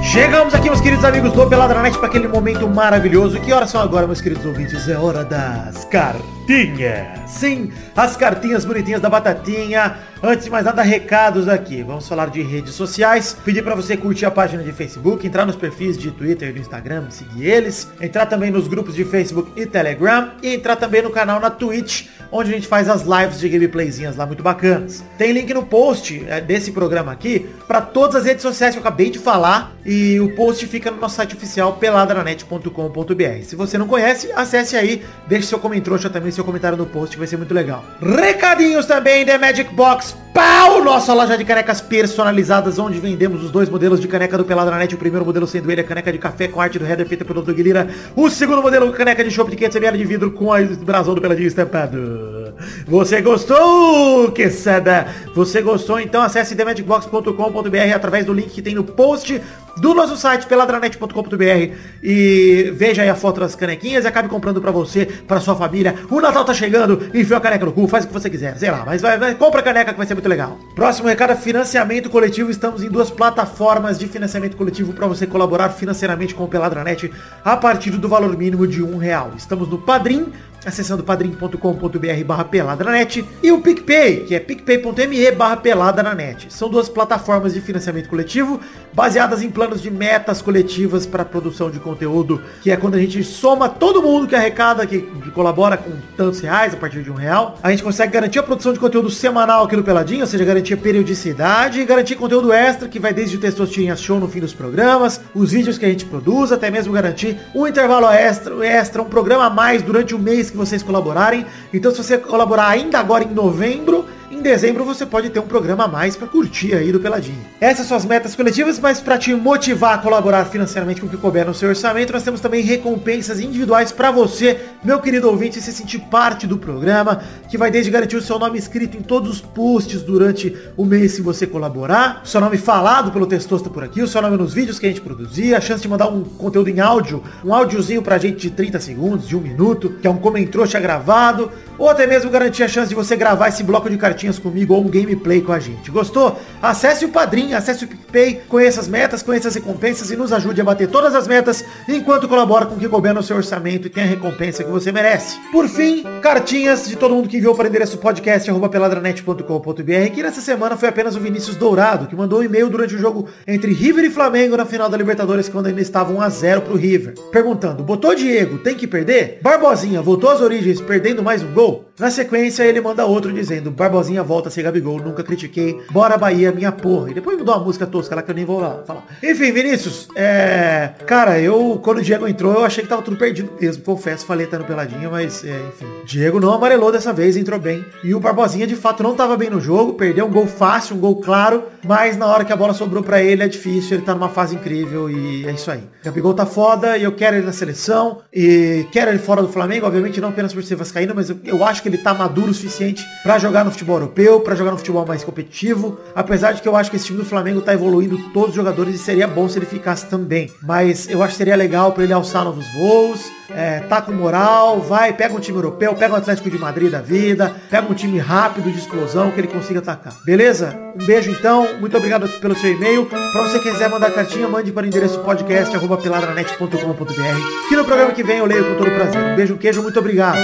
Chegamos aqui, meus queridos amigos do Peladranet, para aquele momento maravilhoso. Que horas são agora, meus queridos ouvintes? É hora das cartinhas. Sim, as cartinhas bonitinhas da Batatinha. Antes de mais nada, recados aqui. Vamos falar de redes sociais. Pedir para você curtir a página de Facebook, entrar nos perfis de Twitter e do Instagram, seguir eles. Entrar também nos grupos de Facebook e Telegram. E entrar também no canal na Twitch, onde a gente faz as lives de gameplayzinhas lá muito bacanas. Tem link no post é, desse programa aqui para todas as redes sociais que eu acabei de falar. E o post fica no nosso site oficial peladranet.com.br. Se você não conhece, acesse aí, deixe seu comentário também, seu comentário no post, que vai ser muito legal. Recadinhos também da Magic Box Pau, nossa loja de canecas personalizadas, onde vendemos os dois modelos de caneca do Peladranet. O primeiro modelo sendo ele a caneca de café com arte do header feita pelo Doug Lira. O segundo modelo, caneca de chopp de 500ml de vidro com a brasão do Peladinho estampado. Você gostou, quesada? Você gostou? Então acesse themagicbox.com.br através do link que tem no post do nosso site peladranet.com.br e veja aí a foto das canequinhas e acabe comprando pra você, pra sua família. O Natal tá chegando, enfia a caneca no cu, faz o que você quiser, sei lá, mas vai, vai compra a caneca que vai ser muito legal. Próximo recado é financiamento coletivo. Estamos em duas plataformas de financiamento coletivo para você colaborar financeiramente com o Peladranet a partir do valor mínimo de um real. Estamos no Padrim, acessando padrim.com.br barra peladranet e o PicPay, que é picpay.me barra peladranet. São duas plataformas de financiamento coletivo baseadas em planos de metas coletivas para produção de conteúdo, que é quando a gente soma todo mundo que arrecada, que, colabora com tantos reais a partir de um real, a gente consegue garantir a produção de conteúdo semanal aqui no Peladinho, ou seja, garantir a periodicidade e garantir conteúdo extra, que vai desde o Testosterinha Show no fim dos programas, os vídeos que a gente produz, até mesmo garantir um intervalo extra, extra, um programa a mais durante o mês que vocês colaborarem. Então se você colaborar ainda agora em novembro, em dezembro você pode ter um programa a mais para curtir aí do Peladinho. Essas são as metas coletivas, mas para te motivar a colaborar financeiramente com o que couber no seu orçamento, nós temos também recompensas individuais para você, meu querido ouvinte, se sentir parte do programa, que vai desde garantir o seu nome escrito em todos os posts durante o mês se você colaborar, o seu nome falado pelo Testosta por aqui, o seu nome nos vídeos que a gente produzir, a chance de mandar um conteúdo em áudio, um áudiozinho pra gente de 30 segundos, de um minuto, que é um comentrouxa gravado, ou até mesmo garantir a chance de você gravar esse bloco de cartinhas comigo ou um gameplay com a gente. Gostou? Acesse o Padrim, acesse o PicPay, conheça as metas, conheça as recompensas e nos ajude a bater todas as metas enquanto colabora com o que couber no seu orçamento e tem a recompensa que você merece. Por fim, cartinhas de todo mundo que enviou para o endereço podcast arroba peladranet.com.br que nessa semana foi apenas o Vinícius Dourado, que mandou um e-mail durante o jogo entre River e Flamengo na final da Libertadores, quando ainda estava 1 a 0 pro River. Perguntando, botou Diego, tem que perder? Barbosinha voltou às origens, perdendo mais um gol? Na sequência, ele manda outro dizendo, Barbosinha volta a ser Gabigol, nunca critiquei, bora Bahia, minha porra. E depois mudou uma música tosca lá que eu nem vou lá falar. Enfim, Vinícius, é... Cara, eu, quando o Diego entrou, eu achei que tava tudo perdido mesmo, confesso, falei tá no peladinho, mas, é, enfim. Diego não amarelou dessa vez, entrou bem. E o Barbosinha, de fato, não tava bem no jogo, perdeu um gol fácil, um gol claro, mas na hora que a bola sobrou pra ele é difícil, ele tá numa fase incrível e é isso aí. Gabigol tá foda e eu quero ele na seleção e quero ele fora do Flamengo, obviamente não apenas por ser vascaíno, mas eu, eu acho que que ele tá maduro o suficiente pra jogar no futebol europeu, pra jogar no futebol mais competitivo. Apesar de que eu acho que esse time do Flamengo tá evoluindo todos os jogadores e seria bom se ele ficasse também. Mas eu acho que seria legal pra ele alçar novos voos. É, tá com moral, vai, pega um time europeu, pega um Atlético de Madrid da vida, pega um time rápido de explosão que ele consiga atacar. Beleza? Um beijo então, muito obrigado pelo seu e-mail. Pra você quiser mandar cartinha, mande para o endereço podcast arroba peladranet.com.br que no programa que vem eu leio com todo prazer. Um beijo, um queijo, muito obrigado.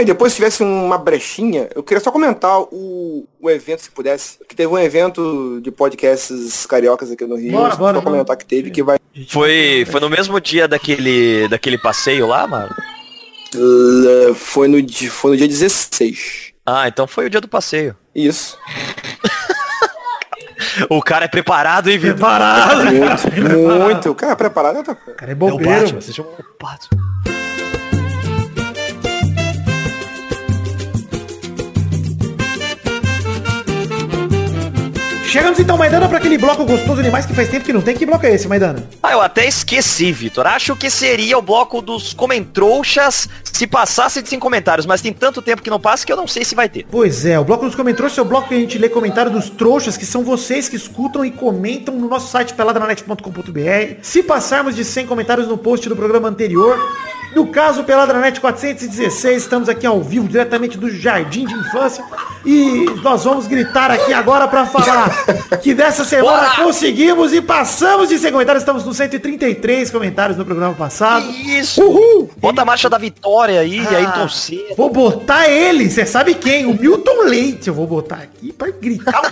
Ah, e depois se tivesse uma brechinha, eu queria só comentar o, o evento, se pudesse. Que teve um evento de podcasts cariocas aqui no Rio. Bora, só bora, pra comentar que teve, que vai. Foi, foi no mesmo dia daquele, daquele passeio lá, mano? Uh, Foi no, foi no dia 16. Ah, então foi o dia do passeio. Isso. O cara é preparado, hein, Vitor? Preparado. Muito, muito. Cara, preparado é outra coisa. Cara, é É o. Batman, você chamou o Batman. Chegamos então, Maidana, para aquele bloco gostoso demais que faz tempo que não tem. Que bloco é esse, Maidana? Ah, eu até esqueci, Vitor. Acho que seria o bloco dos comentrouxas se passasse de 100 comentários, mas tem tanto tempo que não passa que eu não sei se vai ter. Pois é, o bloco dos comentários é o bloco que a gente lê comentário dos trouxas, que são vocês que escutam e comentam no nosso site peladranet.com.br. Se passarmos de 100 comentários no post do programa anterior, no caso Peladranet 416, estamos aqui ao vivo, diretamente do Jardim de Infância, e nós vamos gritar aqui agora para falar que dessa semana conseguimos e passamos de 100 comentários, estamos no 133 comentários no programa passado. Isso! Uhul! Bota a marcha da vitória aí, Ah. aí cedo. Vou botar ele, você sabe quem? O Milton Leite. Eu vou botar aqui pra gritar.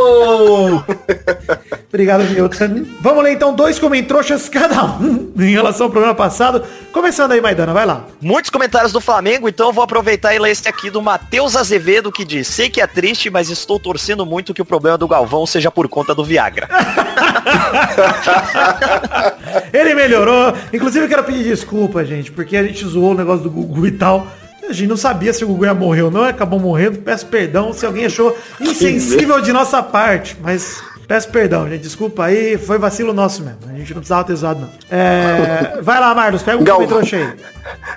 Obrigado, Milton. Vamos ler então dois comentroxas cada um em relação ao programa passado. Começando aí, Maidana, vai lá. Muitos comentários do Flamengo, então eu vou aproveitar e ler esse aqui do Matheus Azevedo, que diz, sei que é triste, mas estou torcendo muito que o problema do Galvão seja por conta do Viagra. Ele melhorou. Inclusive, eu quero pedir desculpa, gente, porque a gente zoou o negócio do Gugu e tal. A gente não sabia se o Gugu ia morrer ou não, acabou morrendo. Peço perdão se alguém achou insensível de nossa parte, mas peço perdão, gente. Desculpa aí, foi vacilo nosso mesmo. A gente não precisava ter zoado, não. É, Vai lá, Marlos, pega um Galvão. aí.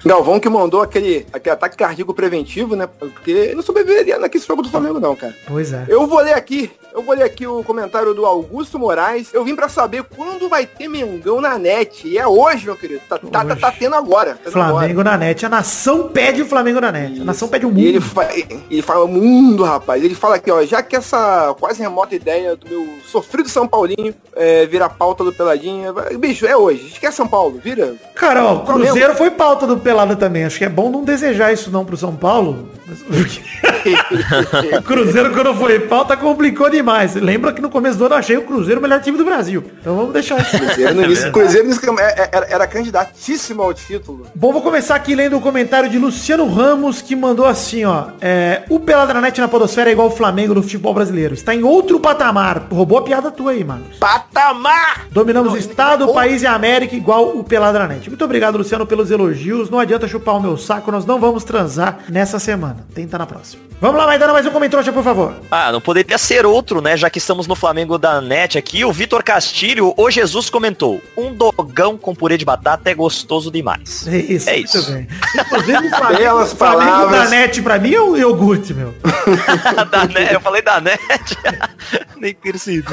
Galvão que mandou aquele, aquele ataque cardíaco preventivo, né? Porque ele não sobreviveria naquele jogo do Flamengo, não, cara. Pois é. Eu vou ler aqui, eu vou ler aqui o comentário do Augusto Moraes. Eu vim pra saber quando vai ter Mengão na net. E é hoje, meu querido. Tá, tá, tá, tá tendo agora. Tá Flamengo agora. na net. A nação pede o Flamengo na net. A nação pede o E ele, mundo. fa ele fala mundo, rapaz. Ele fala aqui, ó, já que essa quase remota ideia do meu sofrido São Paulinho é, vira pauta do Peladinha. Bicho, é hoje. Esquece São Paulo, vira. Cara, ó. Cruzeiro foi pauta do Pelada também. Acho que é bom não desejar isso não pro São Paulo. O Cruzeiro, quando foi pauta, complicou demais. Lembra que no começo do ano eu achei o Cruzeiro o melhor time do Brasil. Então vamos deixar isso. Cruzeiro no início, Cruzeiro início é- é- era, era candidatíssimo ao título. Bom, vou começar aqui lendo o comentário de Luciano Ramos, que mandou assim, ó. É, o Pelada na Podosfera é igual o Flamengo no futebol brasileiro. Está em outro patamar. Roubou a piada tua aí, mano. Patamar! Dominamos o Estado, o país e a América igual o Peladranet. Muito obrigado, Luciano, pelos elogios. Não adianta chupar o meu saco, nós não vamos transar nessa semana. Tenta na próxima. Vamos lá, Maidana, mais um comentário, por favor. Ah, não poderia ser outro, né? Já que estamos no Flamengo da net aqui. O Vitor Castilho, o Jesus comentou. Um dogão com purê de batata é gostoso demais. É isso, É muito isso. bem. Inclusive, o Flamengo, Belas o Flamengo da palavras. net pra mim é o iogurte, meu. da net, eu falei da net. Nem percebi.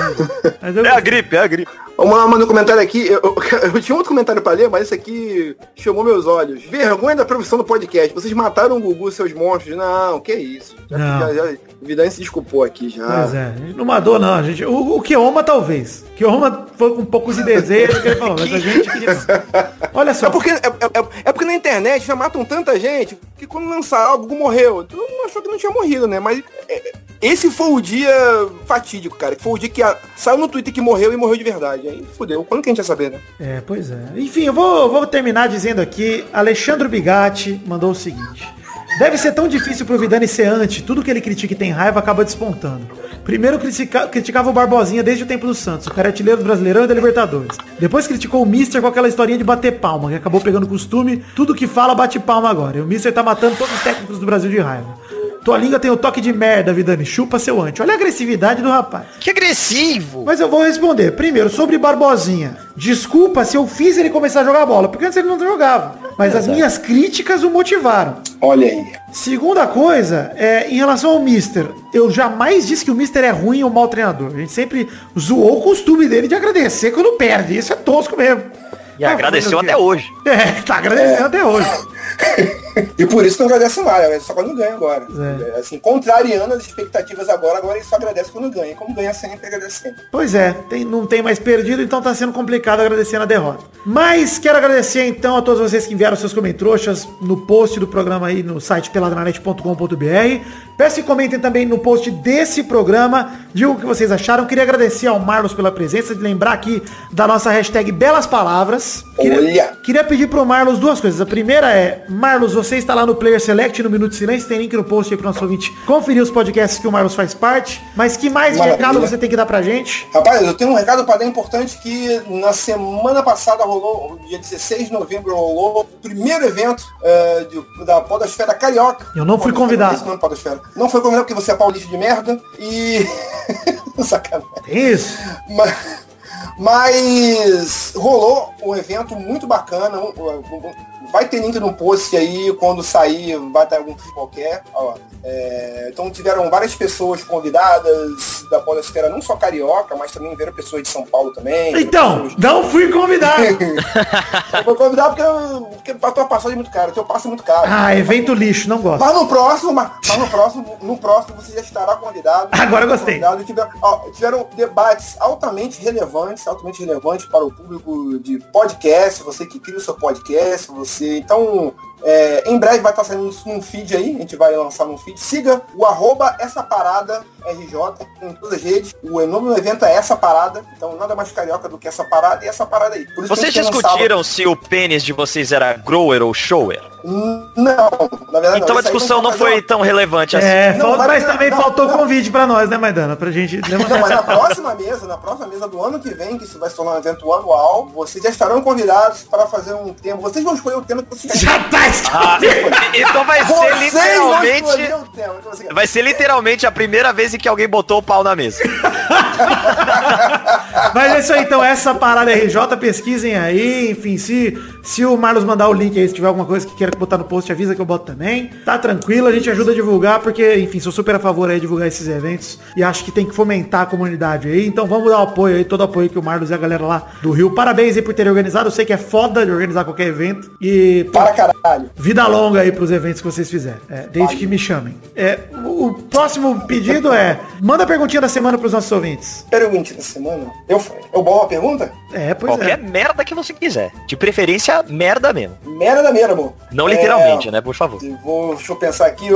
É a gripe, é a gripe. Vamos lá, manda um comentário aqui. Eu, eu- eu tinha outro comentário pra ler, mas esse aqui chamou meus olhos. Vergonha da profissão do podcast. Vocês mataram o Gugu, seus monstros. Não, que isso. Já, Não. já, já, o Vidani se desculpou aqui já. Pois é, não mandou não, a gente, o, o Keoma talvez. O Keoma foi com um pouco de desejo que ele falou, mas a gente queria... Olha só, É porque, é, é- é porque na internet já matam tanta gente que quando lançar algo, morreu. Tu não achou que não tinha morrido, né? Mas é, esse foi o dia fatídico, cara. Que foi o dia que a- saiu no Twitter que morreu e morreu de verdade. Aí fudeu. Quando que a gente ia saber, né? É, pois é. Enfim, eu vou, vou terminar dizendo aqui, Alexandre Bigatti mandou o seguinte. Deve ser tão difícil pro Vidani ser anti, tudo que ele critica e tem raiva acaba despontando. Primeiro critica- criticava o Barbosinha desde o tempo do Santos, o cara é do Brasileirão e da Libertadores. Depois criticou o Mister com aquela historinha de bater palma, que acabou pegando costume, tudo que fala bate palma agora. E o Mister tá matando todos os técnicos do Brasil de raiva. Tua língua tem o toque de merda, Vidani. Chupa seu ante. Olha a agressividade do rapaz. Que agressivo! Mas eu vou responder. Primeiro, sobre Barbosinha. Desculpa se eu fiz ele começar a jogar bola, porque antes ele não jogava. Mas as minhas críticas o motivaram. Olha aí. Segunda coisa, é, em relação ao Mister, eu jamais disse que o Mister é ruim ou mau treinador. A gente sempre zoou o costume dele de agradecer quando perde. Isso é tosco mesmo. E agradeceu o até hoje. É, tá agradecendo até hoje. E por isso que não agradece mais, só quando ganha agora. É. Assim, contrariando as expectativas agora, agora ele só agradece quando ganha. Como ganha sempre, agradece sempre. Pois é, tem- não tem mais perdido, então tá sendo complicado agradecendo a derrota. Mas quero agradecer então a todos vocês que enviaram seus comentroxas no post do programa aí no site peladranet.com.br. Peço que comentem também no post desse programa, digam o que vocês acharam. Queria agradecer ao Marlos pela presença, de lembrar aqui da nossa hashtag Belas Palavras. Queria, Olha! queria pedir pro Marlos duas coisas. A primeira é, Marlos, você está lá no Player Select, no Minuto de Silêncio, tem link no post aí pro nosso ouvinte conferir os podcasts que o Marlos faz parte. Mas que mais de Maravilha. recado você tem que dar pra gente? Rapaz, eu tenho um recado para dar importante que na semana passada rolou, dia 16 de novembro, rolou o primeiro evento eh, de- da Podosfera Carioca. Eu não fui convidado. Podosfera. Não foi convidado porque você é paulista de merda e... Sacanagem. Isso? Ma- Mas rolou um evento muito bacana. um- um- Vai ter link no post aí, quando sair, vai ter algum fio qualquer. ó. É, então tiveram várias pessoas convidadas da Podosfera, não só carioca, mas também vieram pessoas de São Paulo também. Então, pessoas- não fui convidado. Eu vou convidar porque, porque a tua passagem é muito cara, o teu passo é muito caro. Ah, evento lixo, não gosto. Mas no próximo, mas, mas no próximo, no próximo você já estará convidado. Agora eu gostei. Convidado. Tiveram, ó, tiveram debates altamente relevantes, altamente relevantes para o público de podcast, você que cria o seu podcast, você. Então, é, em breve vai estar saindo isso num feed aí, a gente vai lançar num feed. Siga o arroba essa parada RJ em todas as redes. O nome do evento é essa parada, então nada mais carioca do que essa parada e essa parada aí. Vocês discutiram se o pênis de vocês era grower ou shower? lançado- Não, na verdade Então não. a discussão não foi tão relevante assim. É, Não, falta- vai- mas também não, faltou não. convite pra nós, né, Maidana? Pra gente Não, mas na próxima mesa, na próxima mesa do ano que vem, que isso vai se tornar um evento anual, vocês já estarão convidados para fazer um tema. Vocês vão escolher o tema que vocês Já tá Ah, então vai ser literalmente. o tema que vocês Vai ser literalmente a primeira vez em que alguém botou o pau na mesa. Mas é isso aí, então, essa parada RJ, pesquisem aí, enfim, se, se o Marlos mandar o link aí, se tiver alguma coisa que queira botar no post, avisa que eu boto também. Tá tranquilo, a gente ajuda a divulgar, porque, enfim, sou super a favor aí de divulgar esses eventos e acho que tem que fomentar a comunidade aí. Então vamos dar o apoio aí, todo o apoio que o Marlos e a galera lá do Rio. Parabéns aí por terem organizado, eu sei que é foda de organizar qualquer evento. E, Para caralho. Vida longa aí pros eventos que vocês fizerem. É, desde que me chamem. É, o, o próximo pedido é, manda a perguntinha da semana pros nossos ouvintes. Pergunta da semana. Eu, eu bom uma pergunta? É, pois Qualquer é. merda que você quiser. De preferência, merda mesmo. Merda da merda, amor. Não É, literalmente, né? Por favor. Vou, deixa eu pensar aqui.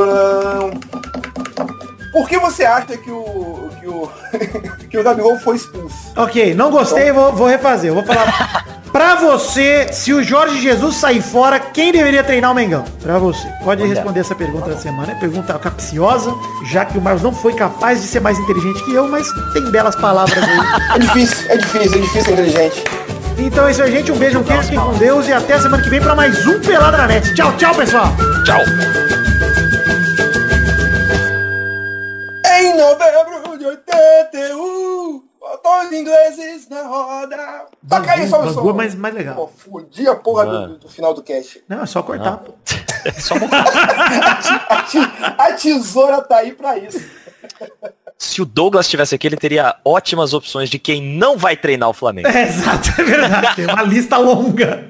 Por que você acha que o. que o. que o Gabigol foi expulso? Ok, não gostei, vou, vou refazer. Eu vou falar. pra você, se o Jorge Jesus sair fora, quem deveria treinar o Mengão? Pra você. Pode responder essa pergunta da semana. É pergunta capciosa, já que o Marcos não foi capaz de ser mais inteligente que eu, mas tem belas palavras aí. É difícil, é difícil, é difícil ser inteligente. Então é isso aí, gente. Um beijo, um queijo, fiquem com Deus e até semana que vem pra mais um Pelada na Net. Tchau, tchau, pessoal. Tchau. Em novembro de 81, botões ingleses na roda. Toca aí, só o som. é mais- mais legal. Pô, fudi a porra do, do final do cast. Não, é só cortar, pô. A, ti- a tesoura tá aí pra isso. Se o Douglas estivesse aqui, ele teria ótimas opções de quem não vai treinar o Flamengo. É, exato, é verdade. Tem uma lista longa.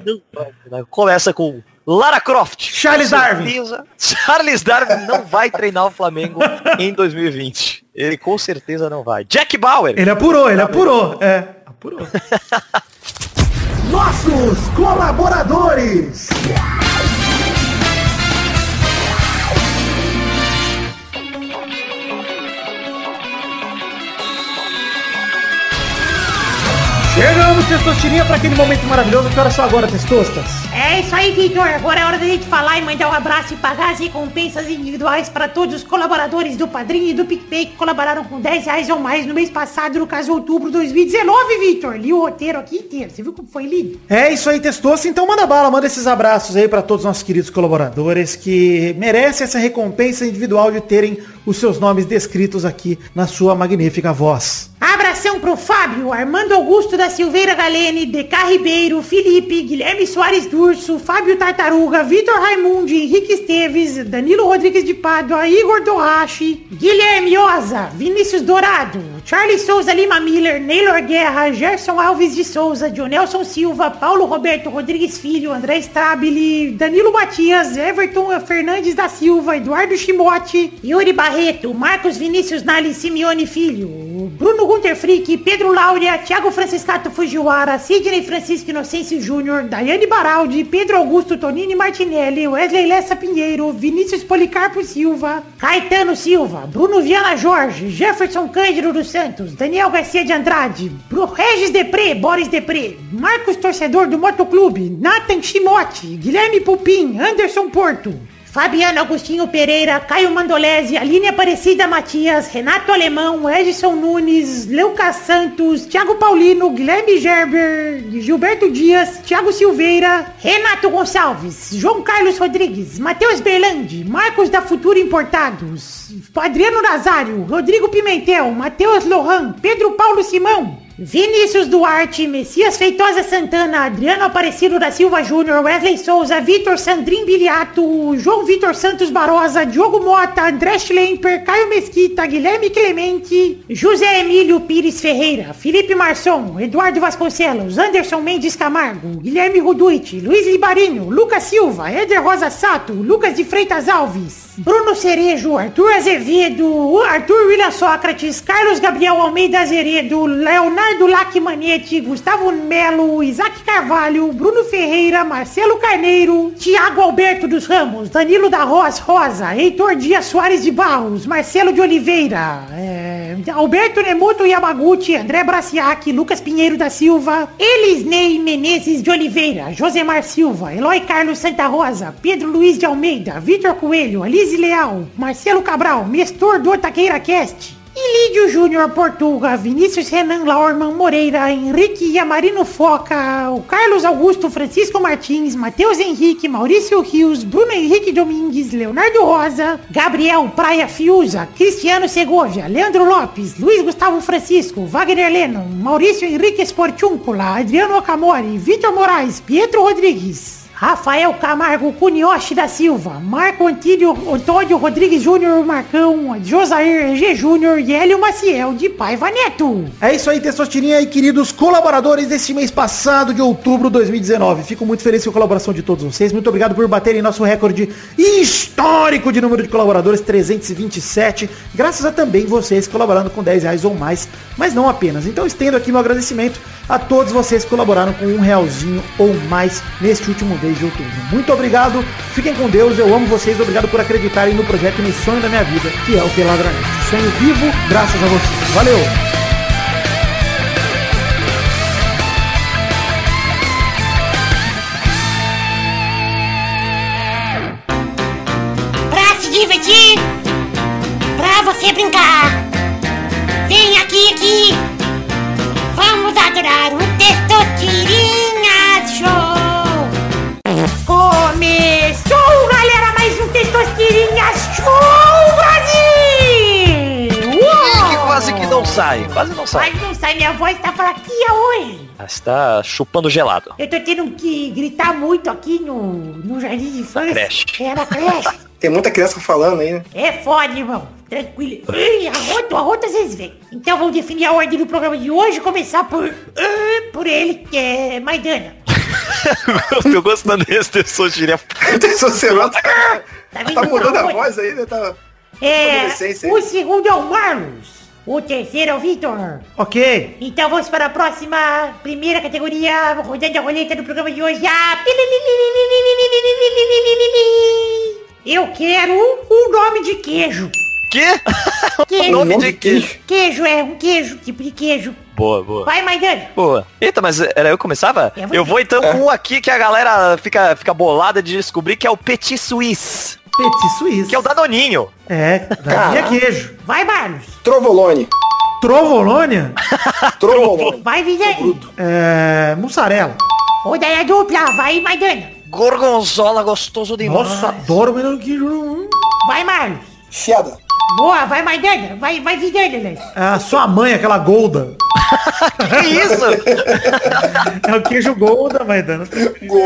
Começa com Lara Croft. Charles Com Darwin. certeza, Charles Darwin não vai treinar o Flamengo em 2020. Ele com certeza não vai. Jack Bauer. Ele apurou, ele apurou. É, apurou. Nossos colaboradores. Chegamos, Testosterinha, para aquele momento maravilhoso. Que hora só agora, Testostas? É isso aí, Vitor. Agora é hora da gente falar e mandar um abraço e pagar as recompensas individuais para todos os colaboradores do Padrinho e do PicPay que colaboraram com 10 reais ou mais no mês passado, no caso outubro de 2019, Vitor. Li o roteiro aqui inteiro. Você viu como foi lido? É isso aí, Testosta. Então manda bala, manda esses abraços aí para todos os nossos queridos colaboradores que merecem essa recompensa individual de terem os seus nomes descritos aqui na sua magnífica voz. Abração pro Fábio, Armando Augusto da Silveira Galene, DK Ribeiro, Felipe, Guilherme Soares Durso, Fábio Tartaruga, Vitor Raimundi, Henrique Esteves, Danilo Rodrigues de Pádua, Igor Dohashi, Guilherme Oza, Vinícius Dourado, Charles Souza Lima Miller, Neylor Guerra, Gerson Alves de Souza, Dionelson Silva, Paulo Roberto Rodrigues Filho, André Stabile, Danilo Matias, Everton Fernandes da Silva, Eduardo Chimote, Yuri Barreto, Marcos Vinícius Nali Simeone Filho, Bruno Gunter Frick, Pedro Laura, Thiago Franciscato Fujiwara, Sidney Francisco Inocêncio Júnior, Daiane Baraldi, Pedro Augusto Tonini Martinelli, Wesley Lessa Pinheiro, Vinícius Policarpo Silva, Caetano Silva, Bruno Viana Jorge, Jefferson Cândido dos Santos, Daniel Garcia de Andrade, Bru Regis Depré, Boris Depré, Marcos Torcedor do Motoclube, Nathan Chimote, Guilherme Pupim, Anderson Porto, Fabiano Agostinho Pereira, Caio Mandolese, Aline Aparecida Matias, Renato Alemão, Edson Nunes, Lucas Santos, Thiago Paulino, Guilherme Gerber, Gilberto Dias, Thiago Silveira, Renato Gonçalves, João Carlos Rodrigues, Matheus Berlandi, Marcos da Futuro Importados, Adriano Nazário, Rodrigo Pimentel, Matheus Lohan, Pedro Paulo Simão, Vinícius Duarte, Messias Feitosa Santana, Adriano Aparecido da Silva Júnior, Wesley Souza, Vitor Sandrin Biliato, João Vitor Santos Barosa, Diogo Mota, André Schlemper, Caio Mesquita, Guilherme Clemente, José Emílio Pires Ferreira, Felipe Marçom, Eduardo Vasconcelos, Anderson Mendes Camargo, Guilherme Ruduit, Luiz Libarinho, Lucas Silva, Éder Rosa Sato, Lucas de Freitas Alves, Bruno Cerejo, Arthur Azevedo, Arthur William Sócrates, Carlos Gabriel Almeida Azeredo, Leonardo Lacmanete, Gustavo Melo, Isaac Carvalho, Bruno Ferreira, Marcelo Carneiro, Tiago Alberto dos Ramos, Danilo da Roz Rosa, Heitor Dias Soares de Barros, Marcelo de Oliveira, é, Alberto Nemoto Yamaguchi, André Braciac, Lucas Pinheiro da Silva, Elisnei Menezes de Oliveira, Josemar Silva, Eloy Carlos Santa Rosa, Pedro Luiz de Almeida, Vitor Coelho, Alice Leal, Marcelo Cabral, Mestor do Taqueira Cast, Ilídio Júnior Portuga, Vinícius Renan Laurman Moreira, Henrique Yamarino Foca, o Carlos Augusto Francisco Martins, Matheus Henrique, Maurício Rios, Bruno Henrique Domingues, Leonardo Rosa, Gabriel Praia Fiuza, Cristiano Segovia, Leandro Lopes, Luiz Gustavo Francisco, Wagner Lennon, Maurício Henrique Esportiúncula, Adriano Okamori, Vitor Moraes, Pietro Rodrigues, Rafael Camargo Cunioche da Silva, Marco Antílio Antônio Rodrigues Júnior Marcão, Josair G. Júnior e Hélio Maciel de Paiva Neto. É isso aí, Testosterinha e queridos colaboradores deste mês passado de outubro de 2019. Fico muito feliz com a colaboração de todos vocês. Muito obrigado por baterem nosso recorde histórico de número de colaboradores, 327. Graças a também vocês colaborando com 10 reais ou mais, mas não apenas. Então estendo aqui meu agradecimento a todos vocês que colaboraram com um realzinho ou mais neste último mês de outubro. Muito obrigado, fiquem com Deus, eu amo vocês, obrigado por acreditarem no projeto e no sonho da minha vida, que é o Peladranete. Sonho vivo, graças a vocês. Valeu! Você brincar. Vem aqui, aqui. Vamos adorar o sai, quase não sai. Mas não sai, minha voz tá fraquinha hoje. Ah, Está chupando gelado. Eu tô tendo que gritar muito aqui no, no Jardim de Infância. creche. É, na creche. Tem muita criança falando aí, né? É foda, irmão. Tranquilo. Ui, arroto, arroto às vezes vem. Então vamos definir a ordem do programa de hoje. Começar por... ah, por ele, que é Maidana. Eu tô gostando desse Testosterinha. Testosterona tá, Tá vendo? tá mudando a Tá voz aí, né? Tá... É, o segundo é o Marlos. O terceiro é o Vitor. Ok. Então vamos para a próxima, primeira categoria, rodando a roleta do programa de hoje. Ah, Eu quero um nome de queijo. Que? Queijo. Nome de queijo. Queijo é um queijo, tipo de queijo. Boa, boa. Vai, Maidana. Boa. Eita, mas era eu que começava? É. Eu vou então com um aqui que a galera fica, fica bolada de descobrir que é o Petit Suisse. Petit Suíço. Que é o Danoninho. É, daí é queijo. Vai, Marlos. Trovolone. Trovolônia, Trovolone. Vai, Vidani. é, mussarela. Rodada dupla. Vai, Maidana. Gorgonzola gostoso demais. Nossa, adoro o melhor queijo. Vai, Marlos. Cheddar. Boa, vai, Maidana. Vai, vai, Vidani, né? A sua mãe, aquela Golda. Que isso? É o queijo Golda, vai dando.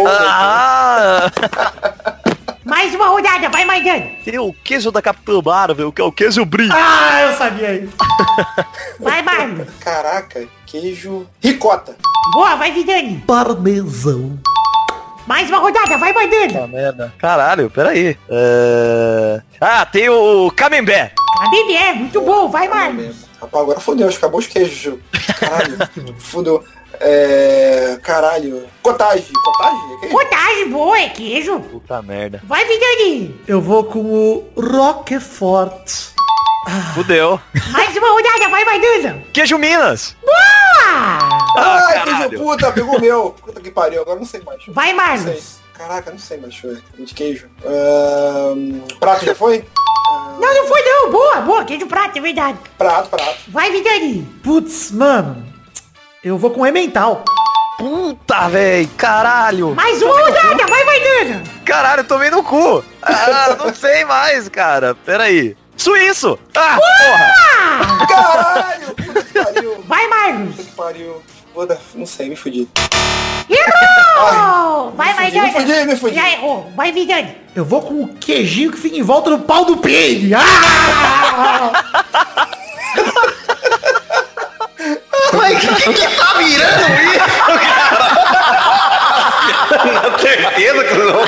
ah, Mais uma rodada. Vai, Maidana. tem o queijo da Capitã Marvel, que é o queijo brie. Ah, eu sabia isso. Vai, Marlos. Caraca, queijo. Ricota. Boa, vai, Vidani. Parmesão. Mais uma rodada. Vai, Maidana. merda. Caralho, peraí. É... Ah, tem o Camembert. É muito bom. Vai, Marlos. Rapaz, agora fodeu, acabou os queijos. Caralho, fodeu. É. Caralho. Cottage. Cottage? É? Cotagem boa, é queijo. Puta merda. Vai, Vidani. Eu vou com o Roquefort. Fudeu. Mais uma rodada. Vai, Maidana. Queijo Minas. Boa. Ah, Ai, caralho. queijo puta, pegou o meu. Puta que pariu, agora não sei mais. Vai. Marlos. Caraca, não sei mais, ver. De queijo. Prato já foi? Não, não foi não. Boa, boa. Queijo prato, é verdade. Prato, prato. Vai, Vidani. Putz, mano. Eu vou com Emmental. Puta, véi. Caralho. Mais uma rodada. Vai, Maidana. Caralho, tomei no cu. Ah, não sei mais, cara. Peraí. Suíço. Ah, porra. Caralho, puta que pariu. Vai, Marlos. Puta que pariu. Foda, não sei, me fudi. Errou! Vai, vai, fudi, me fudi, me fudi. Já errou. Vai, Vidani. Eu vou com o queijinho que fica em volta do pau do peide. Ah! Mas o que, que tá virando isso, cara? certeza que não.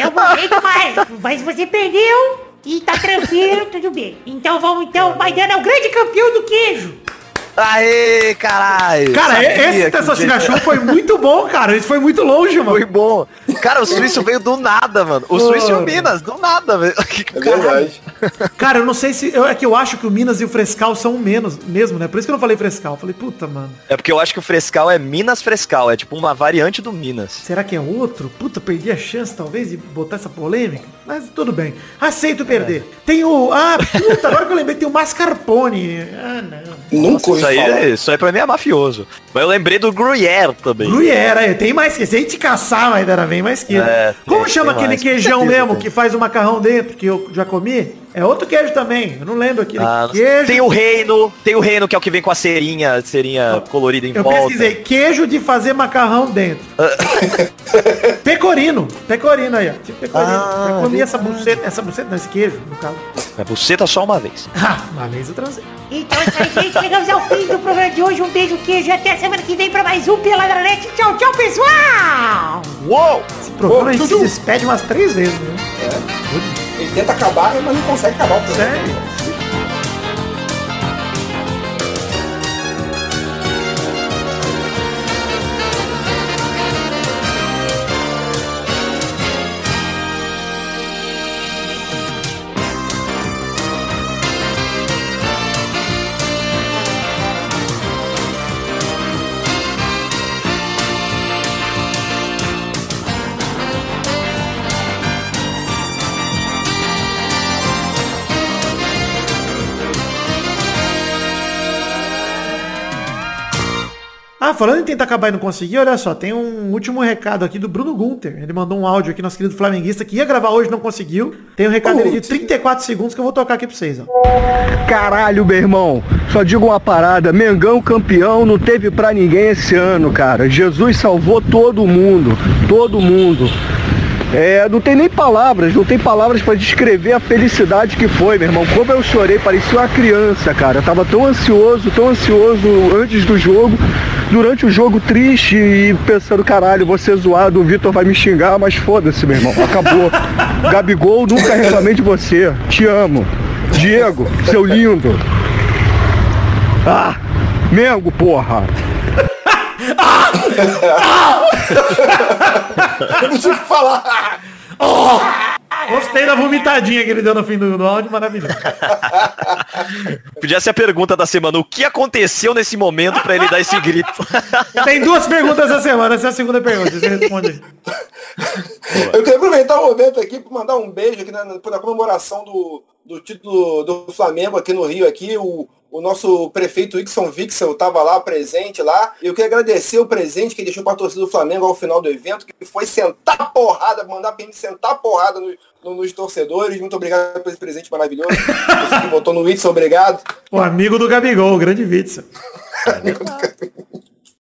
Eu vou do Marlos. Mas você perdeu e tá tranquilo, tudo bem. Então vamos, então. Maidana é o grande campeão do queijo. Aê, caralho. Cara, Sabia esse jeito- Show foi muito bom, cara. Isso foi muito longe, mano. Foi bom. Cara, o Suíço veio do nada, mano. O Suíço e o Minas, do nada, velho. É verdade. Cara, eu não sei se. eu- é que eu acho que o Minas e o Frescal são o menos mesmo, né? Por isso que eu não falei Frescal. Eu falei, puta, mano. É porque eu acho que o Frescal é Minas Frescal. É tipo uma variante do Minas. Será que é outro? Puta, perdi a chance, talvez, de botar essa polêmica. Mas tudo bem. Aceito perder. Tem o. Ah, puta, agora que eu lembrei, tem o Mascarpone. Ah, não. Nunca ouvi aí, falar. é, isso aí pra mim é mafioso. Mas eu lembrei do Gruyère também. Gruyère, aí, tem mais que. Se a gente caçar, mas era bem mais que. É, Como tem- chama tem aquele mais. queijão mesmo que faz o macarrão dentro, que eu já comi? É outro queijo também. Eu não lembro aquele Ah, queijo. tem o reino, tem o reino que é o que vem com a cerinha, cerinha colorida em Eu volta. pesquisei queijo de fazer macarrão dentro. pecorino. Pecorino aí, ó. Tipo pecorino. Ah, eu comi essa buceta, essa buceta, não, esse queijo, no caso. É buceta só uma vez. Ah, uma vez eu transei. Então é isso aí, gente. Chegamos ao fim do programa de hoje. Um beijo, queijo. e Até semana que vem pra mais um Peladranet. Tchau, tchau, pessoal! Uou! Esse programa Ô, a gente Dudu. se despede umas três vezes, né? Ele tenta acabar, mas não consegue acabar o programa. Sério? Falando em tentar acabar e não conseguir, olha só, tem um último recado aqui do Bruno Gunter. Ele mandou um áudio aqui, nosso querido flamenguista, que ia gravar hoje e não conseguiu. Tem um recado dele de 34 segundos que eu vou tocar aqui pra vocês, ó. Caralho, meu irmão. Só digo uma parada. Mengão campeão não teve pra ninguém esse ano, cara. Jesus salvou todo mundo. Todo mundo. É, não tem nem palavras, não tem palavras pra descrever a felicidade que foi, meu irmão. Como eu chorei, parecia uma criança, cara. Eu tava tão ansioso, tão ansioso antes do jogo, durante o jogo triste e pensando, caralho, vou ser zoado, o Vitor vai me xingar, mas foda-se, meu irmão. Acabou. Gabigol, nunca reclamei de você. Te amo. Diego, seu lindo. Ah, Mengo, porra. Eu não tive que falar. Gostei da vomitadinha que ele deu no fim do, do áudio, maravilhoso. Podia ser a pergunta da semana. O que aconteceu nesse momento pra ele dar esse grito? Tem duas perguntas essa semana, essa é a segunda pergunta. Você responde aí. Eu queria aproveitar o momento aqui para mandar um beijo aqui na, na comemoração do, do título do Flamengo aqui no Rio, aqui, o, o nosso prefeito Ixon Vixel estava lá presente lá. Eu queria agradecer o presente que ele deixou para a torcida do Flamengo ao final do evento, que foi sentar porrada, mandar gente sentar porrada no, no- nos torcedores. Muito obrigado por esse presente maravilhoso. Você que votou no Ixon, obrigado. O amigo do Gabigol, o grande Witzel.